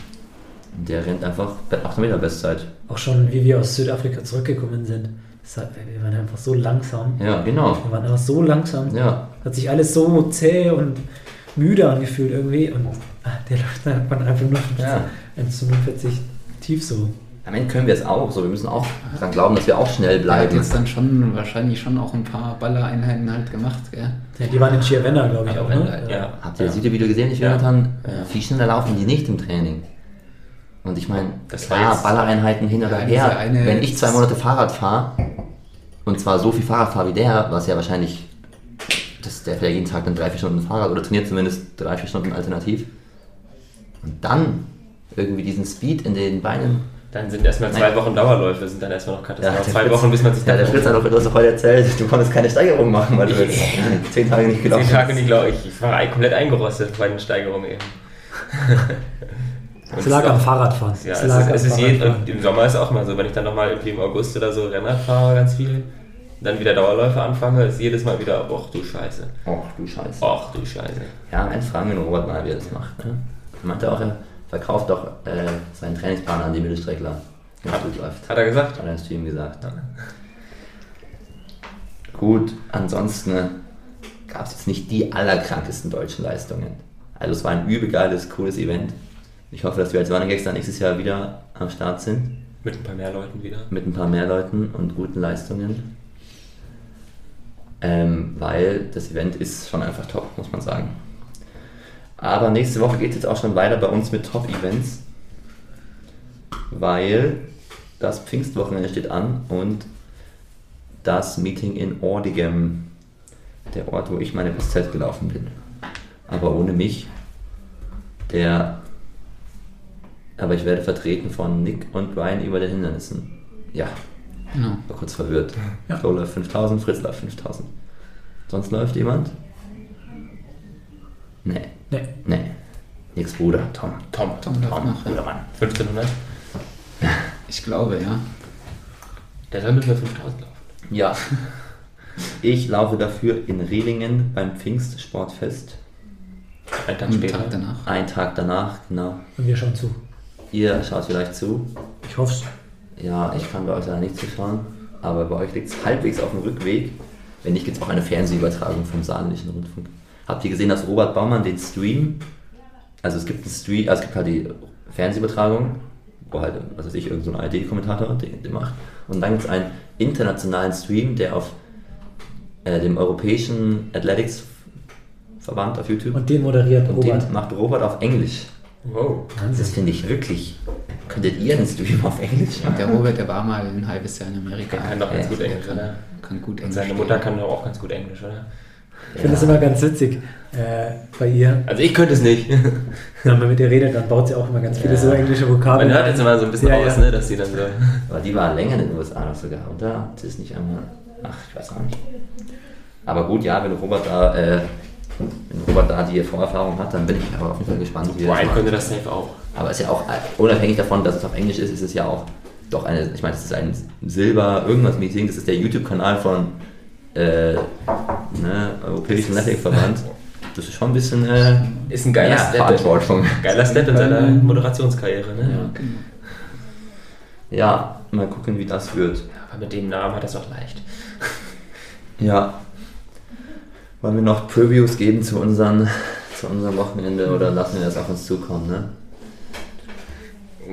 Der rennt einfach bei 800 Meter Bestzeit. Auch schon, wie wir aus Südafrika zurückgekommen sind. Das hat, wir waren einfach so langsam. Ja, genau. Wir waren einfach so langsam. Ja, Hat sich alles so zäh und müde angefühlt irgendwie. Und ah, der läuft dann einfach nur Ja. 1 zu 45 tief so. am Ende können wir es auch. So, wir müssen auch daran glauben, dass wir auch schnell er hat bleiben. jetzt dann schon wahrscheinlich schon auch ein paar Ballereinheiten halt gemacht. Gell? Ja, die waren in Chiavenna, glaube ich, auch. Ne? ja. Habt ihr das Ja. Video gesehen, ich Ja. Jonathan? Ja. Viel schneller laufen die nicht im Training. Und ich meine, Das klar, Ballereinheiten hin oder Ja, her. Wenn ich zwei Monate Fahrrad fahre, und zwar so viel Fahrrad fahre wie der, was ja wahrscheinlich, das, der fährt ja jeden Tag dann drei, vier Stunden Fahrrad oder trainiert zumindest drei, vier Stunden alternativ. Und dann irgendwie diesen Speed in den Beinen. Dann sind erstmal zwei Wochen Dauerläufe, sind dann erstmal noch Katastrophe. der zwei Fritz- Wochen, bis man sich Ja, der Fritz hat hast doch heute erzählt, du konntest keine Steigerung machen, weil du jetzt zehn Tage nicht gelaufen Zehn Tage nicht, glaube ich. Ich war komplett eingerostet bei den Steigerungen eben. Es lag am Fahrradfahren. Ja, es es, lag es ist je, Fahrradfahren. im Sommer ist es auch mal so, wenn ich dann nochmal irgendwie im August oder so Rennrad fahre, ganz viel, dann wieder Dauerläufe anfange, ist jedes Mal wieder, ach du Scheiße, Och, du Scheiße. ach du Scheiße. Ja, eins fragen wir Robert mal, wie er das macht. Ne? Er meinte auch, er verkauft doch äh, seinen Trainingsplan an die Mittelstreckler. es läuft. Hat er gesagt? Hat er im Stream gesagt. Gut, ansonsten gab es jetzt nicht die allerkrankesten deutschen Leistungen. Also es war ein übel geiles, cooles Event. Ich hoffe, dass wir als Running Gags dann nächstes Jahr wieder am Start sind. Mit ein paar mehr Leuten wieder. Mit ein paar mehr Leuten und guten Leistungen. Ähm, weil das Event ist schon einfach top, muss man sagen. Aber nächste Woche geht es jetzt auch schon weiter bei uns mit Top-Events. Weil das Pfingstwochenende steht an und das Meeting in Ordigem, der Ort, wo ich meine Bestzeit gelaufen bin. Aber ohne mich, der. Aber ich werde vertreten von Nick und Brian über den Hindernissen. Ja, Genau. war kurz verwirrt. Ja. Flo läuft 5000, Fritz läuft 5000. Sonst läuft jemand? Nee, Nee. nee. Nix Bruder, Tom. Tom. Tom läuft noch, ja. Guter Mann. 1500. Ich glaube, ja. Der soll mit mir 5000 laufen. Ja. Ich laufe dafür in Rehlingen beim Pfingstsportfest. Ein Tag Einen später. Tag danach. Einen Tag danach, genau. Und wir schauen zu. Ihr schaut vielleicht zu. Ich hoffe es. Ja, ich kann bei euch leider nicht zuschauen, aber bei euch liegt es halbwegs auf dem Rückweg. Wenn nicht, gibt es auch eine Fernsehübertragung vom Saarländischen Rundfunk. Habt ihr gesehen, dass Robert Baumann den Stream, also es gibt einen Stream, also es gibt halt die Fernsehübertragung, wo halt, was weiß ich, irgendein so ARD-Kommentator den, den macht. Und dann gibt es einen internationalen Stream, der auf äh, dem Europäischen Athletics Verband auf YouTube Und den moderiert und Robert. den macht Robert auf Englisch. Wow. Das finde ich wirklich. Könntet ihr einen Stream auf Englisch Und der Robert, der war mal ein halbes Jahr in Amerika. Der kann doch ganz Ja, gut der Englisch, kann, oder? kann gut Und Englisch. seine Mutter kann doch auch ganz gut Englisch, oder? Ich finde das immer ganz witzig äh, bei ihr. Also ich könnte es nicht. Wenn man mit ihr redet, dann baut sie auch immer ganz viele Ja. so englische Vokabeln. Man hört jetzt immer so ein bisschen Ja, raus, ja. ne, dass sie dann so. Aber die war länger in den USA noch sogar, oder? Das ist nicht einmal. Ach, ich weiß auch nicht. Aber gut, ja, wenn Robert da, äh, wenn Robert da die Vorerfahrung hat, dann bin ich aber auf jeden Fall gespannt, wie das Brian könnte das safe auch. Aber es ist ja auch, äh, unabhängig davon, dass es auf Englisch ist, ist es ja auch doch eine, ich meine, es ist ein Silber-Irgendwas-Meeting, das ist der YouTube-Kanal von äh, ne, Europäischen Athletikverband. Das ist schon ein bisschen äh, Ist ein geiler ja, Step. Verantwortung. Geiler Step in seiner Moderationskarriere, ne? Ja. Ja, mal gucken, wie das wird. Aber mit dem Namen hat er es auch leicht. Ja. Wollen wir noch Previews geben zu, unseren, zu unserem Wochenende oder lassen wir das auf uns zukommen, ne?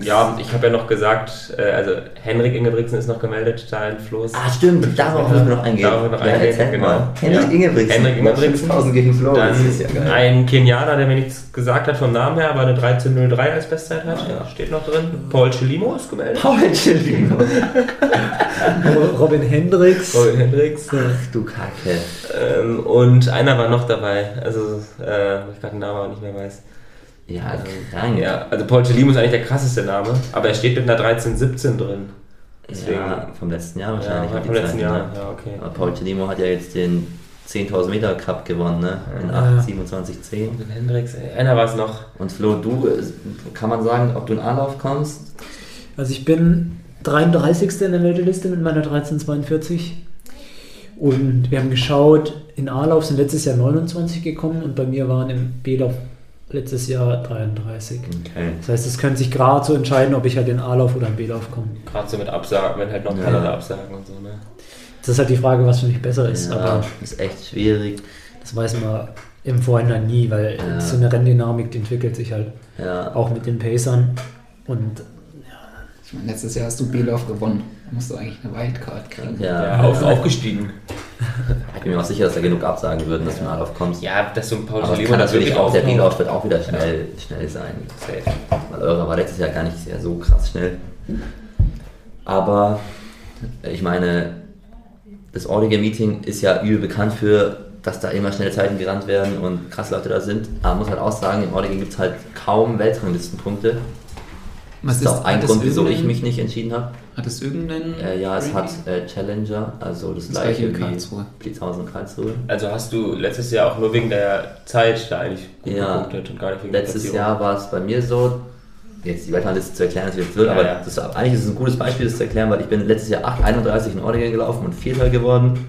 Ja, ich habe ja noch gesagt, äh, also Henrik Ingebrigtsen ist noch gemeldet, da in Floß. Ah, stimmt, darauf müssen wir noch eingehen. Darauf noch eingehen, erzähl genau. mal. Henrik Ja. Ingebrigtsen. Henrik Ingebrigtsen. 5000 gegen Flo, Dann das ist ja geil. ein Kenianer, der mir nichts gesagt hat vom Namen her, aber eine 13.03 als Bestzeit hat, Ja. steht noch drin. Paul Chelimo ist gemeldet. Paul Cellino. Robin Hendricks. Robin Hendricks. Ach du Kacke. Ähm, und einer war noch dabei, also äh, wo ich gerade den Namen aber nicht mehr weiß. Ja, krank. Ja, also Paul Chelimo ist eigentlich der krasseste Name, aber er steht mit einer 13.17 drin. Deswegen- ja, vom letzten Jahr Ja, wahrscheinlich. die vom letzten Zeit, Jahr, ne? ja, okay. Aber Paul Cellino hat ja jetzt den 10.000 Meter Cup gewonnen, ne? In Ja. 8, 27, 10. Robin Hendricks, ey, einer war es noch. Und Flo, du, kann man sagen, ob du in A-Lauf kommst? Also ich bin 33. in der Meldeliste mit meiner 1342. Und wir haben geschaut, in A-Lauf sind letztes Jahr 29 gekommen und bei mir waren im B-Lauf letztes Jahr 33. Okay. Das heißt, es könnte sich gerade so entscheiden, ob ich halt in A-Lauf oder in B-Lauf komme. Gerade so mit Absagen, wenn halt noch Ja. Kanada absagen und so, ne? Das ist halt die Frage, was für mich besser ist. Ja, Aber ist echt schwierig. das weiß man im Vorhinein nie, weil Ja. so eine Renndynamik, die entwickelt sich halt Ja. auch mit den Pacern. Und Ich meine, letztes Jahr hast du B-Lauf gewonnen. Da musst du eigentlich eine Wildcard kriegen. Ja, Ja, auf, aufgestiegen. Ich bin mir auch sicher, dass da genug absagen würden, dass du in A-Lauf kommst. Ja, dass so ein Paul Aber es kann natürlich auch, der. B-Lauf wird auch wieder schnell, schnell sein. Safe. Weil eurer war letztes Jahr gar nicht sehr so krass schnell. Aber ich meine, das Ordige Meeting ist ja übel bekannt für, dass da immer schnelle Zeiten gerannt werden und krasse Leute da sind. Aber man muss halt auch sagen, im Ordige gibt es halt kaum Weltranglistenpunkte. Das ist auch ein Grund, wieso ich mich nicht entschieden habe. Hat es irgendeinen. Äh, ja, es hat äh, Challenger, also das, Das gleiche gleiche in wie Karlsruhe. Blitzhausen Karlsruhe. Also hast du letztes Jahr auch nur wegen der Zeit da eigentlich gut Ja. gepunktet und gar nicht wegen der Letztes Platzierung. Jahr war es bei mir so, jetzt die Weltrangliste zu erklären, es wird, Ja, aber ja. Das ist, eigentlich ist es ein gutes Beispiel, das zu erklären, weil ich bin letztes Jahr 8,31 in Ordingen gelaufen und Vierter geworden.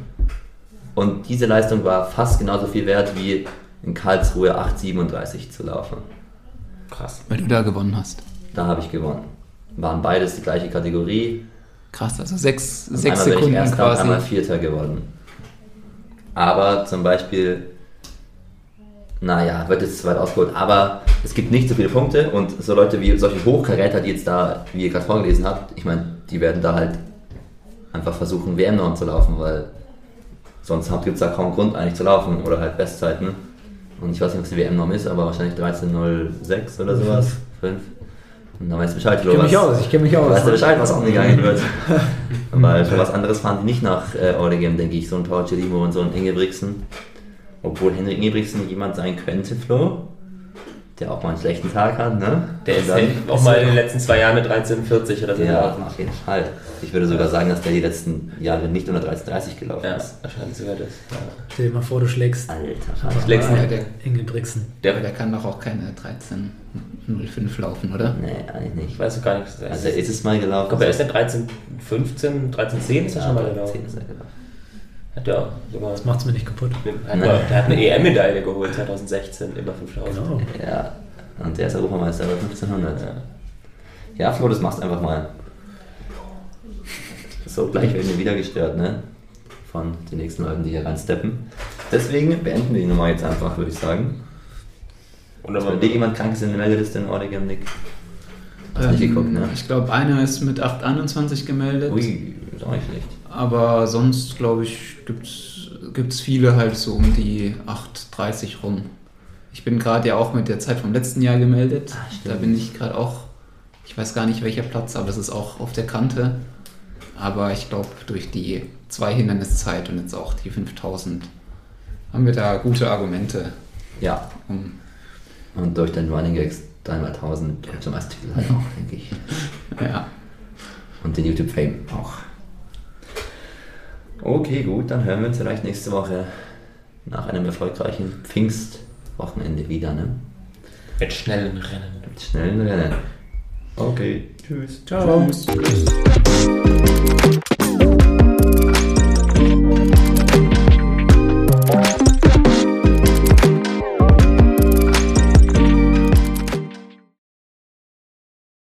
Und diese Leistung war fast genauso viel wert wie in Karlsruhe 8,37 zu laufen. Krass. Weil du da gewonnen hast. Da habe ich gewonnen. Waren beides die gleiche Kategorie. Krass, also sechs, Und sechs einmal bin ich Sekunden Erster und quasi. einmal Vierter geworden. Aber zum Beispiel naja, wird jetzt zu weit ausgeholt, aber es gibt nicht so viele Punkte und so Leute wie solche Hochkaräter, die jetzt da, wie ihr gerade vorgelesen habt, ich meine, die werden da halt einfach versuchen, WM-Norm zu laufen, weil sonst gibt es da kaum Grund eigentlich zu laufen oder halt Bestzeiten. Und ich weiß nicht, was die WM-Norm ist, aber wahrscheinlich 13.06 oder sowas. 5. Und dann weißt du Bescheid, Ich kenne mich aus, ich kenne mich aus. Weißt du Bescheid, was umgegangen wird. Weil für was anderes fahren die nicht nach äh, Oregon, denke ich, so ein Paul Gelimo und so ein Ingebrigtsen. Obwohl Henrik Ingebrigtsen jemand sein könnte, Flo, der auch mal einen schlechten Tag hat, ne? Der ist auch mal in den letzten zwei Jahren mit 13,40 oder so Ja, gelaufen. auf jeden Fall. Ich würde sogar sagen, dass der die letzten Jahre nicht unter 13,30 gelaufen Ja, ist. wahrscheinlich sogar das. Ja. Stell dir mal vor, du schlägst Alter, Ich leg's Ja, nicht. der, Ingebrigtsen. Der, aber der kann doch auch keine 13.05 laufen, oder? Nee, eigentlich nicht. ich weiß auch gar nicht, was das Also ist. er ist es mal gelaufen. Ich glaube, er ist der 13, 15, 13, 10 ist er schon mal gelaufen. 10 ist er gelaufen. Hat auch sogar. Das macht's mir nicht kaputt. Hat der hat eine EM-Medaille geholt 2016, über 5000. Genau. Ja, und der ist Europameister bei 1500. Ja. Ja, Flo, das machst einfach mal. So, gleich werden wir wieder gestört, ne? Von den nächsten Leuten, die hier reinsteppen. Deswegen beenden wir die Nummer jetzt einfach, würde ich sagen. Und Wenn dir jemand krank ist in der Meldeliste in Oregon, Nick. Hast nicht Ähm, geguckt, ne? Ich glaube, einer ist mit 821 gemeldet. Ui, ist auch nicht schlecht. Aber sonst, glaube ich, gibt es viele halt so um die 8,30 rum. Ich bin gerade ja auch mit der Zeit vom letzten Jahr gemeldet. Stimmt. da bin ich gerade auch, ich weiß gar nicht welcher Platz, aber es ist auch auf der Kante. Aber ich glaube, durch die zwei Hinderniszeit und jetzt auch die 5000 haben wir da gute Argumente, Ja, um und durch den Running Gags 3000 deutscher Meistertitel halt auch, denke ich. ja, Und den YouTube-Fame auch. Okay, gut, dann hören wir uns vielleicht nächste Woche nach einem erfolgreichen Pfingstwochenende wieder, ne? mit schnellen Rennen. Mit schnellen Rennen. Okay, tschüss. Ciao. Tschüss.